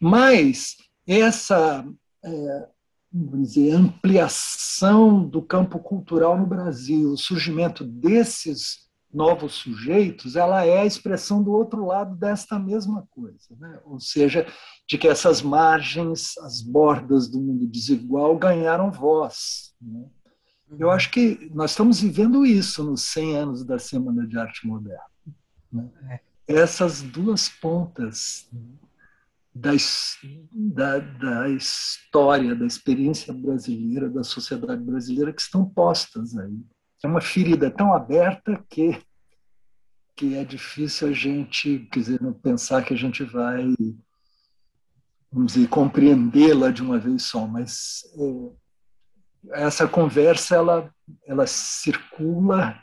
Mas essa é, dizer, ampliação do campo cultural no Brasil, o surgimento desses novos sujeitos, ela é a expressão do outro lado desta mesma coisa, né? ou seja, de que essas margens, as bordas do mundo desigual ganharam voz. Né? Eu acho que nós estamos vivendo isso nos 100 anos da Semana de Arte Moderna. Né? É. Essas duas pontas da, da, da história, da experiência brasileira, da sociedade brasileira que estão postas aí é uma ferida tão aberta que que é difícil a gente, quer dizer, não pensar que a gente vai, vamos dizer, compreendê-la de uma vez só, mas é, essa conversa ela ela circula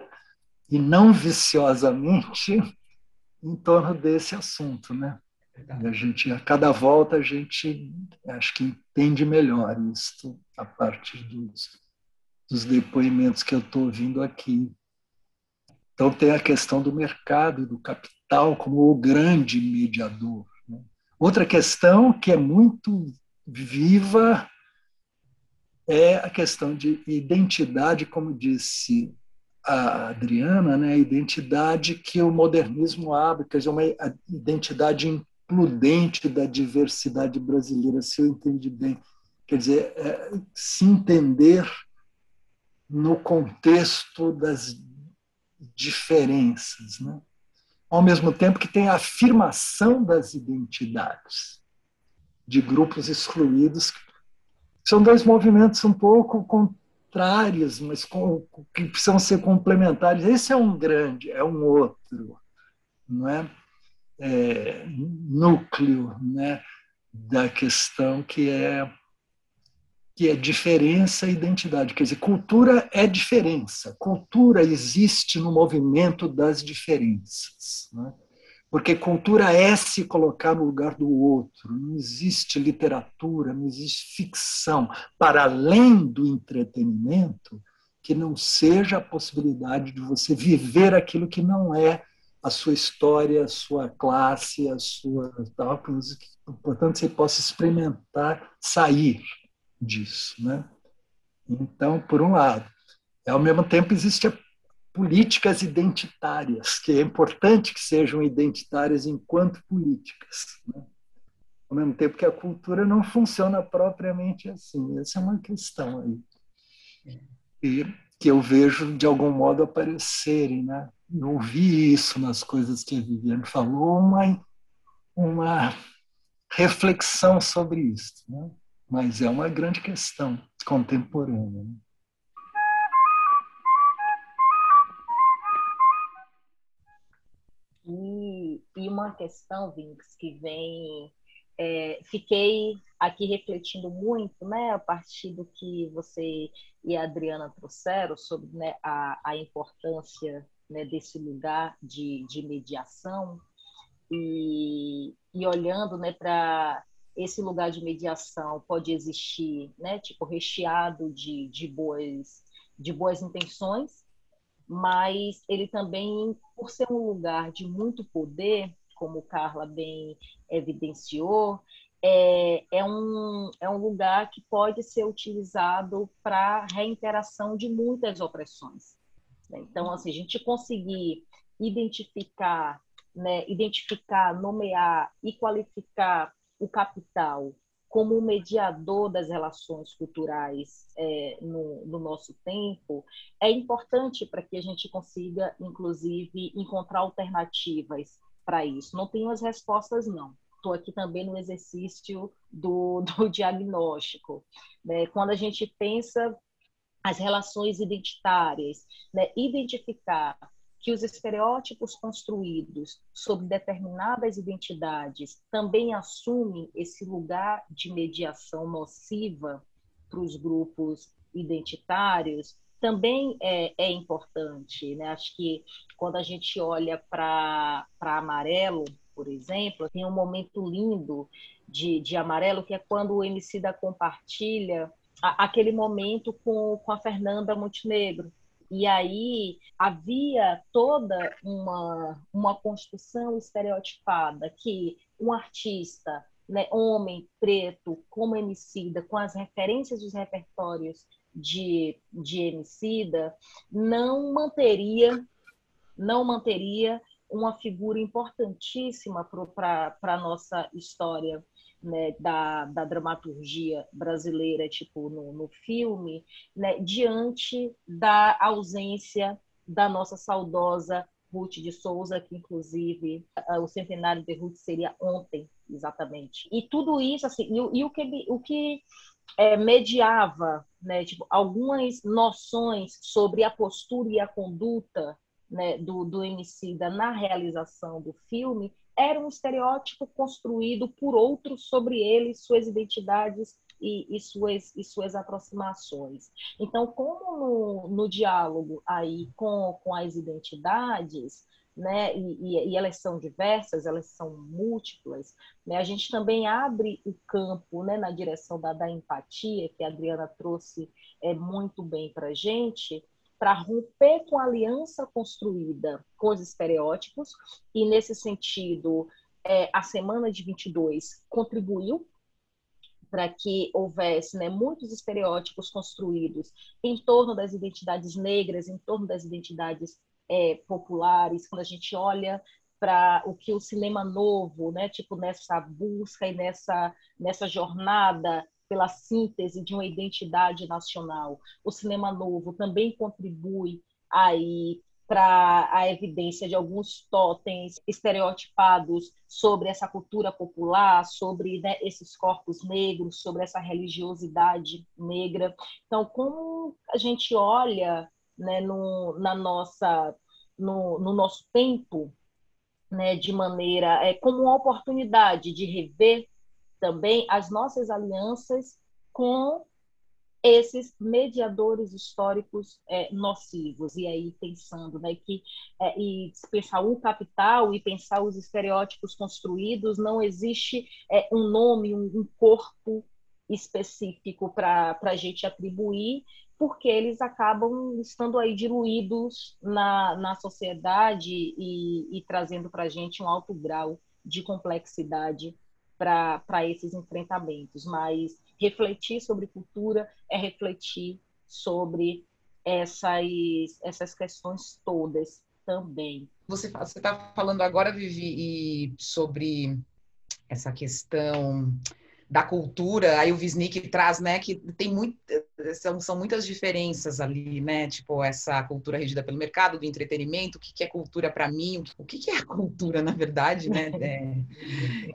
e não viciosamente em torno desse assunto, né? A gente a cada volta a gente acho que entende melhor isso a partir dos dos depoimentos que eu estou ouvindo aqui. Então, tem a questão do mercado do capital como o grande mediador. Né? Outra questão que é muito viva é a questão de identidade, como disse a Adriana, né? a identidade que o modernismo abre, quer dizer, uma identidade includente da diversidade brasileira, se eu entendi bem. Quer dizer, é, se entender no contexto das diferenças, né? ao mesmo tempo que tem a afirmação das identidades de grupos excluídos. São dois movimentos um pouco contrários, mas que precisam ser complementares. Esse é um grande, é um outro, não é? é núcleo né, da questão que é que é diferença e identidade. Quer dizer, cultura é diferença. Cultura existe no movimento das diferenças. Né? Porque cultura é se colocar no lugar do outro. Não existe literatura, não existe ficção, para além do entretenimento, que não seja a possibilidade de você viver aquilo que não é a sua história, a sua classe, a sua tal, portanto você possa experimentar sair disso. Né? Então, por um lado, ao mesmo tempo existem políticas identitárias, que é importante que sejam identitárias enquanto políticas. Né? Ao mesmo tempo que a cultura não funciona propriamente assim. Essa é uma questão aí. E que eu vejo, de algum modo, aparecerem. Né? Eu ouvi isso nas coisas que a Viviane falou, uma, uma reflexão sobre isso. Né? mas é uma grande questão contemporânea. Né? Uma questão, Vinx, que vem. É, fiquei aqui refletindo muito, né, a partir do que você e a Adriana trouxeram sobre né, a, a importância né, desse lugar de, de mediação e, e olhando né, para esse lugar de mediação pode existir, né, tipo recheado de, de boas de boas intenções, mas ele também, por ser um lugar de muito poder, como Carla bem evidenciou, é, é, um, é um lugar que pode ser utilizado para reinteração de muitas opressões. Né? Então, assim, a gente conseguir identificar, né, identificar, nomear e qualificar o capital como mediador das relações culturais é, no, no, nosso tempo, é importante para que a gente consiga, inclusive, encontrar alternativas para isso. Não tenho as respostas, não. Estou aqui também no exercício do, [LAUGHS] do diagnóstico. Né? Quando a gente pensa as relações identitárias, né? identificar que os estereótipos construídos sobre determinadas identidades também assumem esse lugar de mediação nociva para os grupos identitários, também é, é importante. Né? Acho que quando a gente olha para Amarelo, por exemplo, tem um momento lindo de, de Amarelo, que é quando o MC da compartilha a, aquele momento com, com a Fernanda Montenegro, e aí havia toda uma, uma construção estereotipada que um artista, né, homem, preto, como Emicida, com as referências dos repertórios de, de Emicida, não manteria não manteria uma figura importantíssima para a nossa história né, da, da dramaturgia brasileira, tipo no, no filme, né, diante da ausência da nossa saudosa Ruth de Souza, que inclusive o centenário de Ruth seria ontem, exatamente. E tudo isso, assim, e, e o que, o que é, mediava né, tipo, algumas noções sobre a postura e a conduta né, do, do Emicida na realização do filme era um estereótipo construído por outros sobre ele, suas identidades e, e, suas, e suas aproximações. Então, como no, no diálogo aí com, com as identidades, né, e, e, elas são diversas, elas são múltiplas, né, a gente também abre o campo né, na direção da, da empatia, que a Adriana trouxe é, muito bem para a gente, para romper com a aliança construída com os estereótipos, e nesse sentido, é, a Semana de 22 contribuiu para que houvesse né, muitos estereótipos construídos em torno das identidades negras, em torno das identidades é, populares, quando a gente olha para o que o cinema novo, né, tipo nessa busca e nessa nessa jornada pela síntese de uma identidade nacional. O cinema novo também contribui aí para a evidência de alguns totens estereotipados sobre essa cultura popular, sobre né, esses corpos negros, sobre essa religiosidade negra. Então, como a gente olha né, no, na nossa, no, no nosso tempo, né, de maneira é, como uma oportunidade de rever também as nossas alianças com esses mediadores históricos é, nocivos. E aí pensando né que é, e pensar o capital e pensar os estereótipos construídos não existe é, um nome um, um corpo específico para a gente atribuir porque eles acabam estando aí diluídos na, na sociedade e, e trazendo para a gente um alto grau de complexidade para esses enfrentamentos, mas refletir sobre cultura é refletir sobre essas, essas questões todas também. Você está falando agora, Vivi, sobre essa questão da cultura, aí o Wisnik traz, né, que tem muito, são, são muitas diferenças ali, né, tipo essa cultura regida pelo mercado, do entretenimento, o que, que é cultura para mim, o que, que é cultura, na verdade, né, é,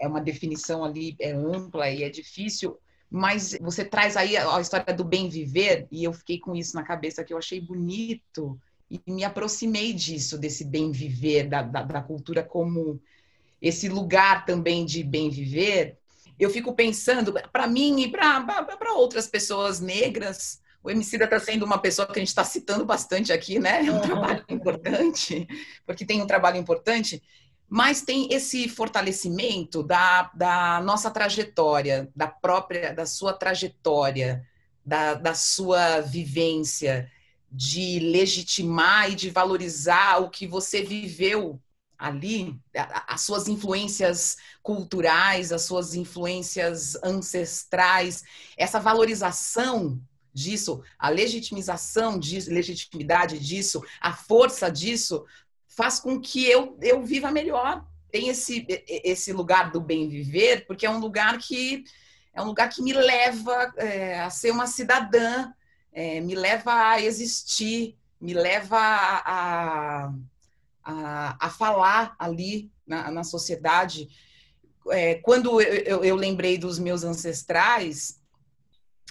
é uma definição ali é ampla e é difícil, mas você traz aí a, a história do bem viver, e eu fiquei com isso na cabeça, que eu achei bonito, e me aproximei disso, desse bem viver, da, da, da cultura como esse lugar também de bem viver, eu fico pensando, para mim e para outras pessoas negras, o Emicida está sendo uma pessoa que a gente está citando bastante aqui, né? É um trabalho importante, porque tem um trabalho importante, mas tem esse fortalecimento da, da nossa trajetória, da própria, da sua trajetória, da, da sua vivência, de legitimar e de valorizar o que você viveu ali, as suas influências culturais, as suas influências ancestrais, essa valorização disso, a legitimização disso, legitimidade disso, a força disso, faz com que eu, eu viva melhor. Tem esse, esse lugar do bem viver, porque é um lugar que é um lugar que me leva é, a ser uma cidadã, é, me leva a existir, me leva a, a a, a falar ali na, na sociedade. É, quando eu, eu, eu, lembrei dos meus ancestrais,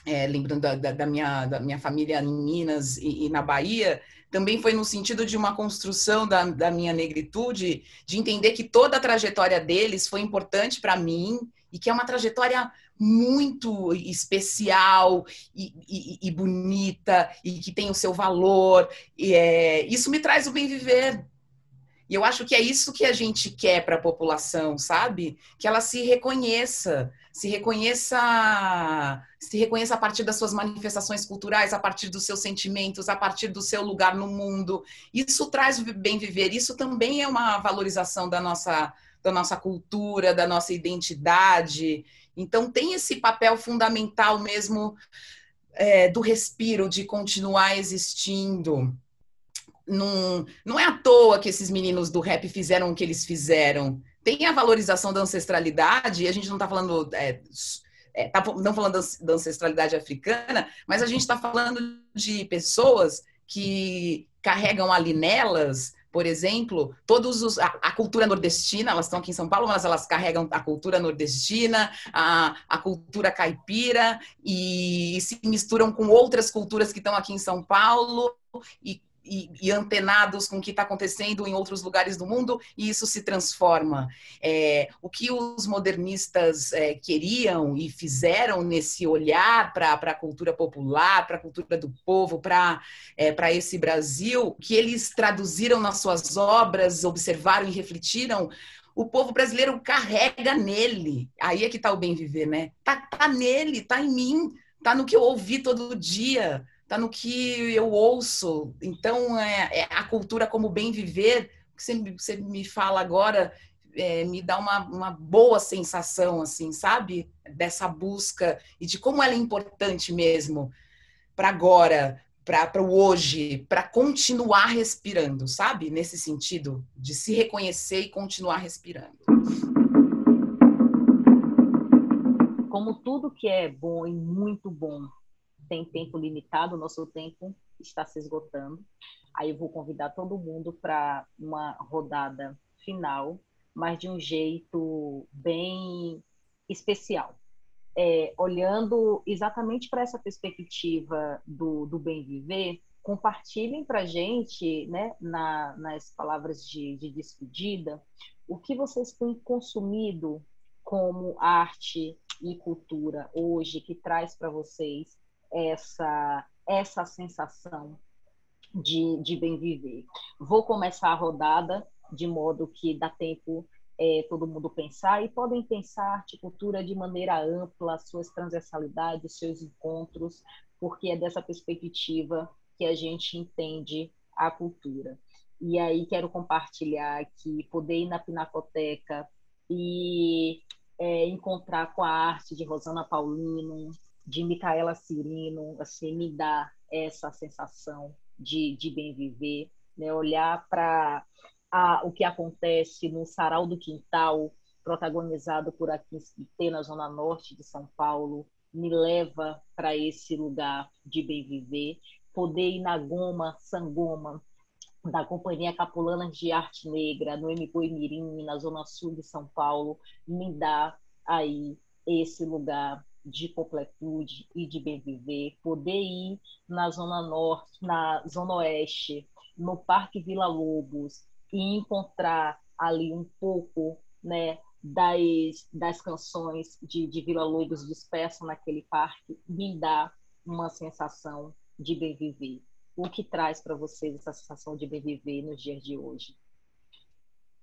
é, lembrando da, da, minha, da minha família em Minas e, e, na Bahia, também foi no sentido de uma construção da, da minha negritude, de entender que toda a trajetória deles foi importante para mim e que é uma trajetória muito especial e, e, e, bonita e que tem o seu valor. E, é, isso me traz o bem viver, e eu acho que é isso que a gente quer para a população, sabe? Que ela se reconheça, se reconheça, se reconheça a partir das suas manifestações culturais, a partir dos seus sentimentos, a partir do seu lugar no mundo. Isso traz bem viver, isso também é uma valorização da nossa da nossa cultura, da nossa identidade. Então tem esse papel fundamental mesmo é, do respiro, de continuar existindo não, não é à toa que esses meninos do rap fizeram o que eles fizeram. Tem a valorização da ancestralidade, e a gente não está falando. É, é, tá, não falando da ancestralidade africana, mas a gente está falando de pessoas que carregam ali nelas por exemplo, todos os, a, a, cultura nordestina, elas estão aqui em São Paulo, mas elas carregam a cultura nordestina, a, a cultura caipira e, e se misturam com outras culturas que estão aqui em São Paulo e e, e, antenados com o que está acontecendo em outros lugares do mundo, e isso se transforma. É, o que os modernistas é, queriam e fizeram nesse olhar para a cultura popular, para a cultura do povo, para é, esse Brasil, que eles traduziram nas suas obras, observaram e refletiram, o povo brasileiro carrega nele. Aí é que está o bem viver, né? Tá, tá nele, tá em mim, tá no que eu ouvi todo dia está no que eu ouço. Então, é, é, a cultura como bem viver, que você, você me fala agora, é, me dá uma, uma boa sensação, assim, sabe? Dessa busca e de como ela é importante mesmo para agora, para o hoje, para continuar respirando, sabe? Nesse sentido, de se reconhecer e continuar respirando. Como tudo que é bom e muito bom tem tempo limitado, o nosso tempo está se esgotando. Aí eu vou convidar todo mundo para uma rodada final, mas de um jeito bem especial. É, olhando exatamente para essa perspectiva do, do bem viver, compartilhem para a gente, né, na, nas palavras de, de despedida, o que vocês têm consumido como arte e cultura hoje, que traz para vocês essa, essa sensação de, de bem viver. Vou começar a rodada de modo que dá tempo é, todo mundo pensar e podem pensar a articultura de maneira ampla, suas transversalidades, seus encontros, porque é dessa perspectiva que a gente entende a cultura. E aí quero compartilhar que poder ir na Pinacoteca e é, encontrar com a arte de Rosana Paulino, de Micaela Cirino, assim, me dá essa sensação de, de bem viver, né? olhar para o que acontece no Sarau do Quintal, protagonizado por aqui na Zona Norte de São Paulo, me leva para esse lugar de bem viver. Poder ir na Goma, Sangoma, da Companhia Capulana de Arte Negra, no Mboi Mirim, na Zona Sul de São Paulo, me dá aí esse lugar de completude e de bem viver, poder ir na Zona Norte, na Zona Oeste, no Parque Vila Lobos e encontrar ali um pouco né, das, das canções de, de Vila Lobos dispersas naquele parque, me dá uma sensação de bem viver. O que traz para vocês essa sensação de bem viver nos dias de hoje?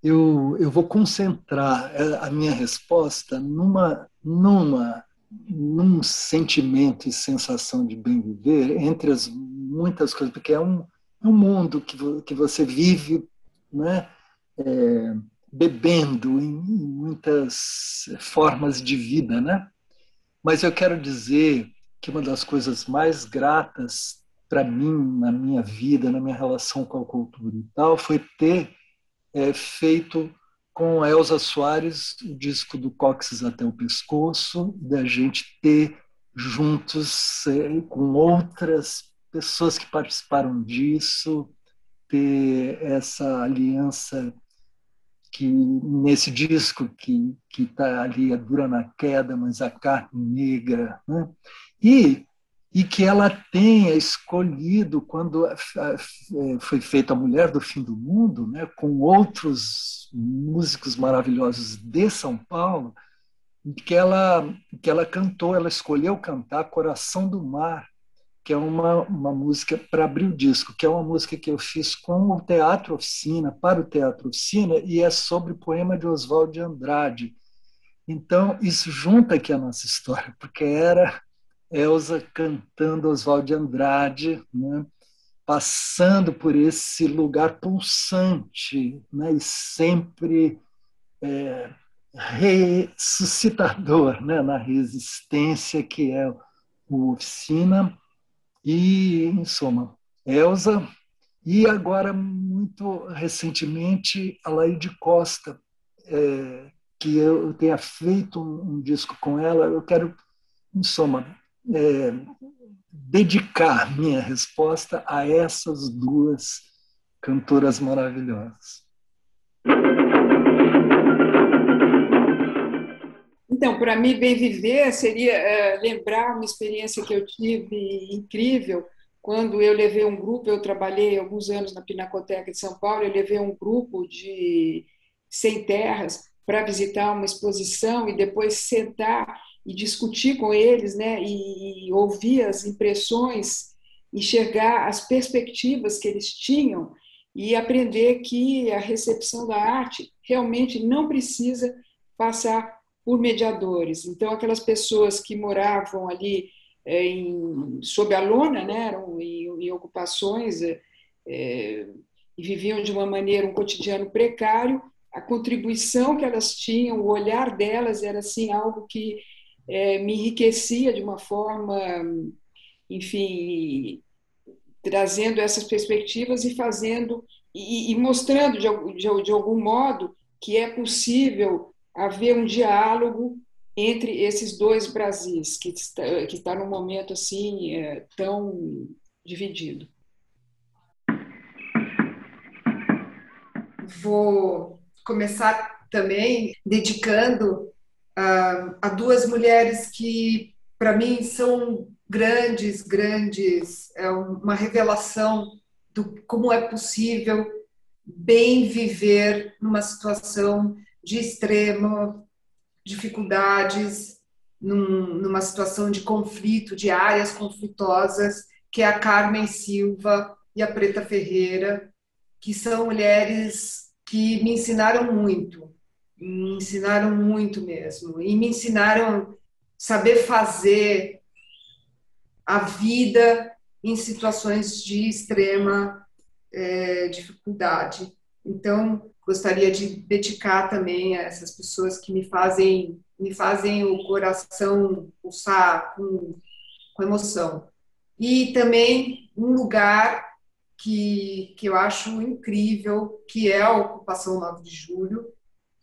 Eu, eu vou concentrar a minha resposta numa, numa num sentimento e sensação de bem viver, entre as muitas coisas, porque é um, é um mundo que, que você vive né, é, bebendo em, em muitas formas de vida. Né? Mas eu quero dizer que uma das coisas mais gratas para mim, na minha vida, na minha relação com a cultura e tal, foi ter é, feito com Elza Soares, o disco do Cóccix até o pescoço, da gente ter juntos eh, com outras pessoas que participaram disso, ter essa aliança que nesse disco que que está ali a dura na queda, mas a carne negra, né? e e que ela tenha escolhido, quando é, foi feita a Mulher do Fim do Mundo, né, com outros músicos maravilhosos de São Paulo, que ela, que ela cantou, ela escolheu cantar Coração do Mar, que é uma, uma música para abrir o disco, que é uma música que eu fiz com o Teatro Oficina, para o Teatro Oficina, e é sobre o poema de Oswald de Andrade. Então, isso junta aqui a nossa história, porque era Elsa cantando Oswald de Andrade, né? passando por esse lugar pulsante né? e sempre é, ressuscitador né? na resistência que é o Oficina. E, em suma, Elsa E agora, muito recentemente, a Laide Costa, é, que eu tenha feito um, um, disco com ela, eu quero, em soma, é, dedicar minha resposta a essas duas cantoras maravilhosas. Então, para mim, bem viver seria é, lembrar uma experiência que eu tive incrível quando eu levei um grupo. Eu trabalhei alguns anos na Pinacoteca de São Paulo. Eu levei um grupo de sem terras para visitar uma exposição e depois sentar e discutir com eles, né? E, e ouvir as impressões, enxergar as perspectivas que eles tinham e aprender que a recepção da arte realmente não precisa passar por mediadores. Então, aquelas pessoas que moravam ali é, em, sob a lona, né, eram em, em ocupações é, é, e viviam de uma maneira um cotidiano precário, a contribuição que elas tinham, o olhar delas era assim algo que é, me enriquecia de uma forma, enfim, trazendo essas perspectivas e fazendo e, e mostrando de, de, de algum modo que é possível haver um diálogo entre esses dois Brasis, que está, que está num momento assim é, tão dividido. Vou começar também dedicando uh, a duas mulheres que, para mim, são grandes, grandes, é uma revelação do como é possível bem viver numa situação de extrema dificuldades, num, numa situação de conflito, de áreas conflitosas, que é a Carmen Silva e a Preta Ferreira, que são mulheres que me ensinaram muito, me ensinaram muito mesmo, e me ensinaram saber fazer a vida em situações de extrema é, dificuldade. Então, gostaria de dedicar também a essas pessoas que me fazem me fazem o coração pulsar com, com emoção. E também um lugar que, que eu acho incrível, que é a ocupação 9 de julho,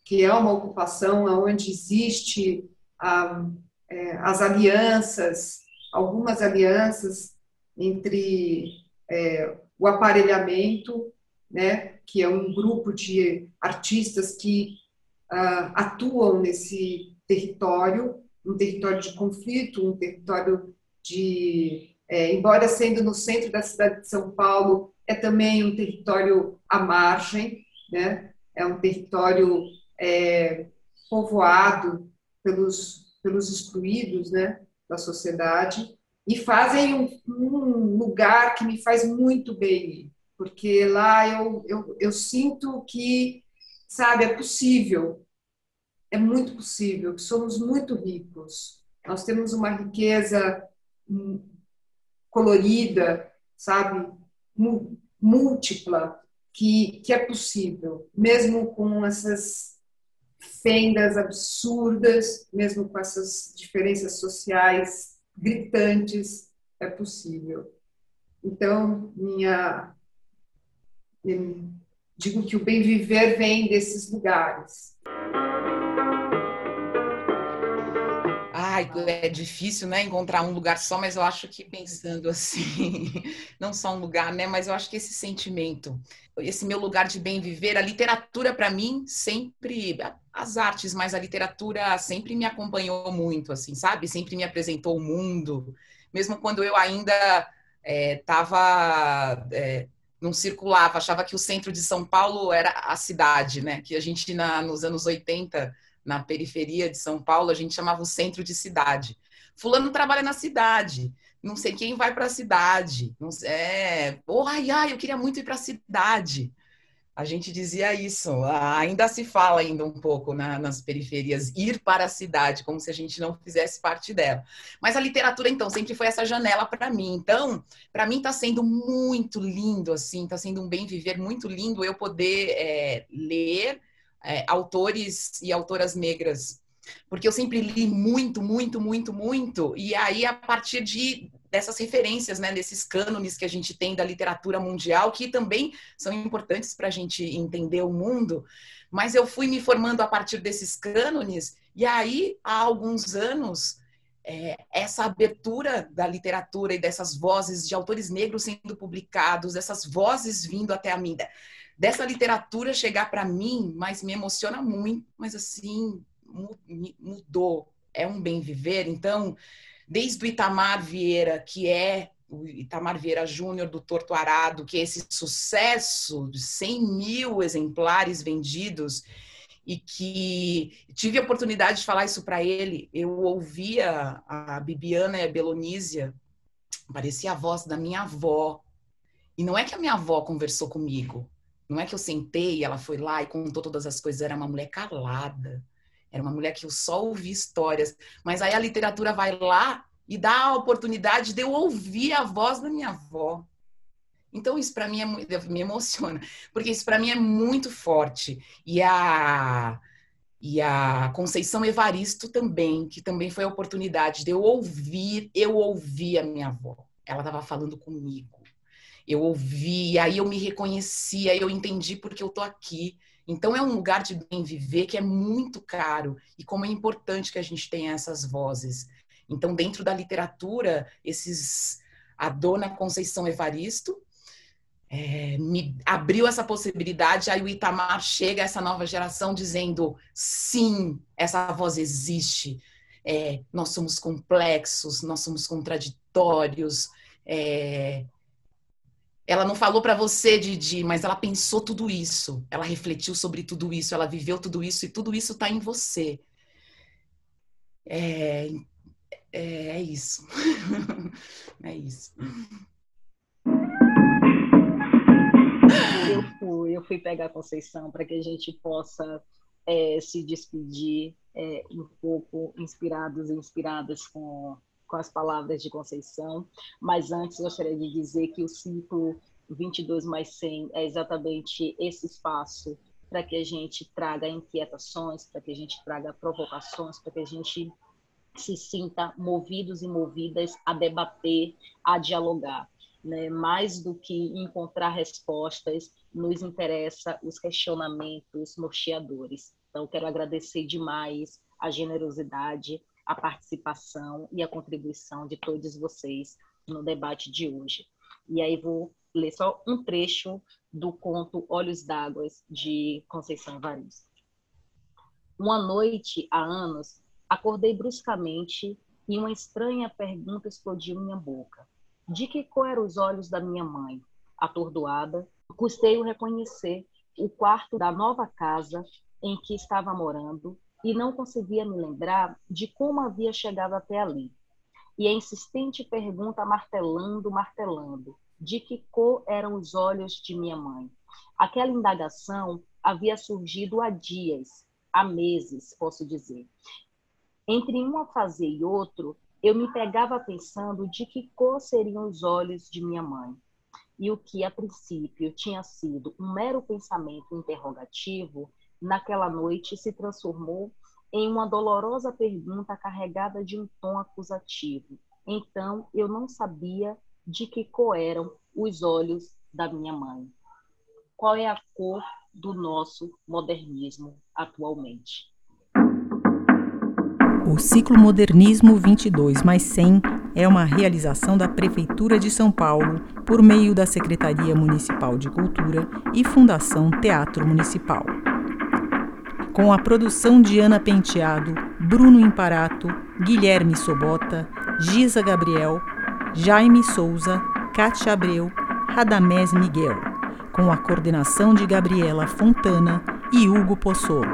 que é uma ocupação onde existe ah, é, as alianças, algumas alianças entre é, o aparelhamento né, que é um grupo de artistas que uh, atuam nesse território, um território de conflito, um território de, é, embora sendo no centro da cidade de São Paulo, é também um território à margem, né? É um território é, povoado pelos pelos excluídos, né, da sociedade e fazem um, um lugar que me faz muito bem porque lá eu, eu, eu sinto que, sabe, é possível, é muito possível, que somos muito ricos, nós temos uma riqueza hum, colorida, sabe, múltipla, que, que é possível, mesmo com essas fendas absurdas, mesmo com essas diferenças sociais gritantes, é possível. Então, minha digo que o bem viver vem desses lugares. Ai, é difícil, né, encontrar um lugar só, mas eu acho que pensando assim, [LAUGHS] não só um lugar, né, mas eu acho que esse sentimento, esse meu lugar de bem viver, a literatura para mim sempre, as artes, mas a literatura sempre me acompanhou muito, assim, sabe? Sempre me apresentou o mundo, mesmo quando eu ainda estava é, é, não circulava, achava que o centro de São Paulo era a cidade, né? Que a gente, na, nos anos 80, na periferia de São Paulo, a gente chamava o centro de cidade. Fulano trabalha na cidade, não sei quem vai para a cidade, não sei, é, oh, ai, ai, eu queria muito ir para a cidade a gente dizia isso. Ainda se fala ainda um pouco na, nas periferias, ir para a cidade, como se a gente não fizesse parte dela. Mas a literatura, então, sempre foi essa janela para mim. Então, para mim está sendo muito lindo, assim, está sendo um bem viver muito lindo eu poder é, ler é, autores e autoras negras. Porque eu sempre li muito, muito, muito, muito, e aí, a partir de dessas referências, né, desses cânones que a gente tem da literatura mundial, que também são importantes para a gente entender o mundo. Mas eu fui me formando a partir desses cânones, e aí, há alguns anos, é, essa abertura da literatura e dessas vozes de autores negros sendo publicados, essas vozes vindo até a mim, dessa literatura chegar para mim, mas me emociona muito, mas assim, mudou. É um bem viver. Então, desde o Itamar Vieira, que é o Itamar Vieira Júnior do Torto Arado, que é esse sucesso de 100 mil exemplares vendidos, e que tive a oportunidade de falar isso para ele. Eu ouvia a Bibiana e a Belonísia, parecia a voz da minha avó. E não é que a minha avó conversou comigo, não é que eu sentei e ela foi lá e contou todas as coisas, era uma mulher calada. Era uma mulher que eu só ouvi histórias. Mas aí a literatura vai lá e dá a oportunidade de eu ouvir a voz da minha avó. Então isso para mim é, me emociona, porque isso para mim é muito forte. E a e a Conceição Evaristo também, que também foi a oportunidade de eu ouvir, eu ouvi a minha avó. Ela estava falando comigo. Eu ouvi, aí eu me reconhecia, eu entendi porque eu tô aqui. Então é um lugar de bem viver que é muito caro e como é importante que a gente tenha essas vozes. Então dentro da literatura, esses a dona Conceição Evaristo é, me abriu essa possibilidade, aí o Itamar chega, essa nova geração, dizendo: sim, essa voz existe, é, nós somos complexos, nós somos contraditórios, é, ela não falou para você, Didi, mas ela pensou tudo isso. Ela refletiu sobre tudo isso, ela viveu tudo isso e tudo isso está em você. É, é, é isso. [LAUGHS] é isso. Eu fui, eu fui pegar a Conceição para que a gente possa é, se despedir é, um pouco inspirados e inspiradas com com as palavras de Conceição, mas antes gostaria de dizer que o ciclo 22 mais 100 é exatamente esse espaço para que a gente traga inquietações, para que a gente traga provocações, para que a gente se sinta movidos e movidas a debater, a dialogar. Né? Mais do que encontrar respostas, nos interessa os questionamentos norteadores. Então, quero agradecer demais a generosidade, a participação e a contribuição de todos vocês no debate de hoje. E aí vou ler só um trecho do conto Olhos d'Água, de Conceição Evaristo. Uma noite, há anos, acordei bruscamente e uma estranha pergunta explodiu minha boca. De que cor eram os olhos da minha mãe? Atordoada, custei o reconhecer o quarto da nova casa em que estava morando e não conseguia me lembrar de como havia chegado até ali. E a insistente pergunta martelando, martelando, de que cor eram os olhos de minha mãe. Aquela indagação havia surgido há dias, há meses, posso dizer. Entre um afazer e outro, eu me pegava pensando de que cor seriam os olhos de minha mãe. E o que, a princípio, tinha sido um mero pensamento interrogativo, naquela noite se transformou em uma dolorosa pergunta carregada de um tom acusativo. Então, eu não sabia de que cor eram os olhos da minha mãe. Qual é a cor do nosso modernismo atualmente? O ciclo Modernismo 22 mais 100 é uma realização da Prefeitura de São Paulo por meio da Secretaria Municipal de Cultura e Fundação Teatro Municipal com a produção de Ana Penteado, Bruno Imparato, Guilherme Sobota, Giza Gabriel, Jaime Souza, Kátia Abreu, Radamés Miguel, com a coordenação de Gabriela Fontana e Hugo Possolo.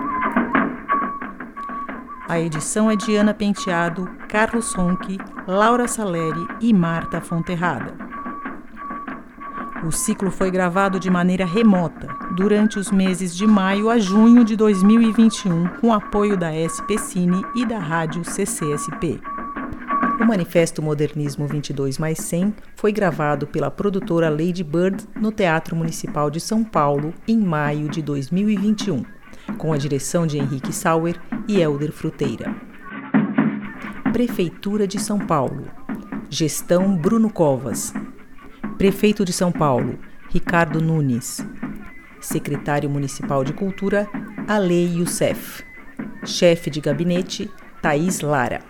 A edição é de Ana Penteado, Carlos Ronque, Laura Saleri e Marta Fonterrada. O ciclo foi gravado de maneira remota, durante os meses de maio a junho de 2021, com apoio da SP Cine e da rádio CCSP. O Manifesto Modernismo 22 mais 100 foi gravado pela produtora Lady Bird no Teatro Municipal de São Paulo em maio de 2021, com a direção de Henrique Sauer e Helder Fruteira. Prefeitura de São Paulo Gestão Bruno Covas. Prefeito de São Paulo, Ricardo Nunes. Secretário Municipal de Cultura, Alei Youssef. Chefe de gabinete, Thaís Lara.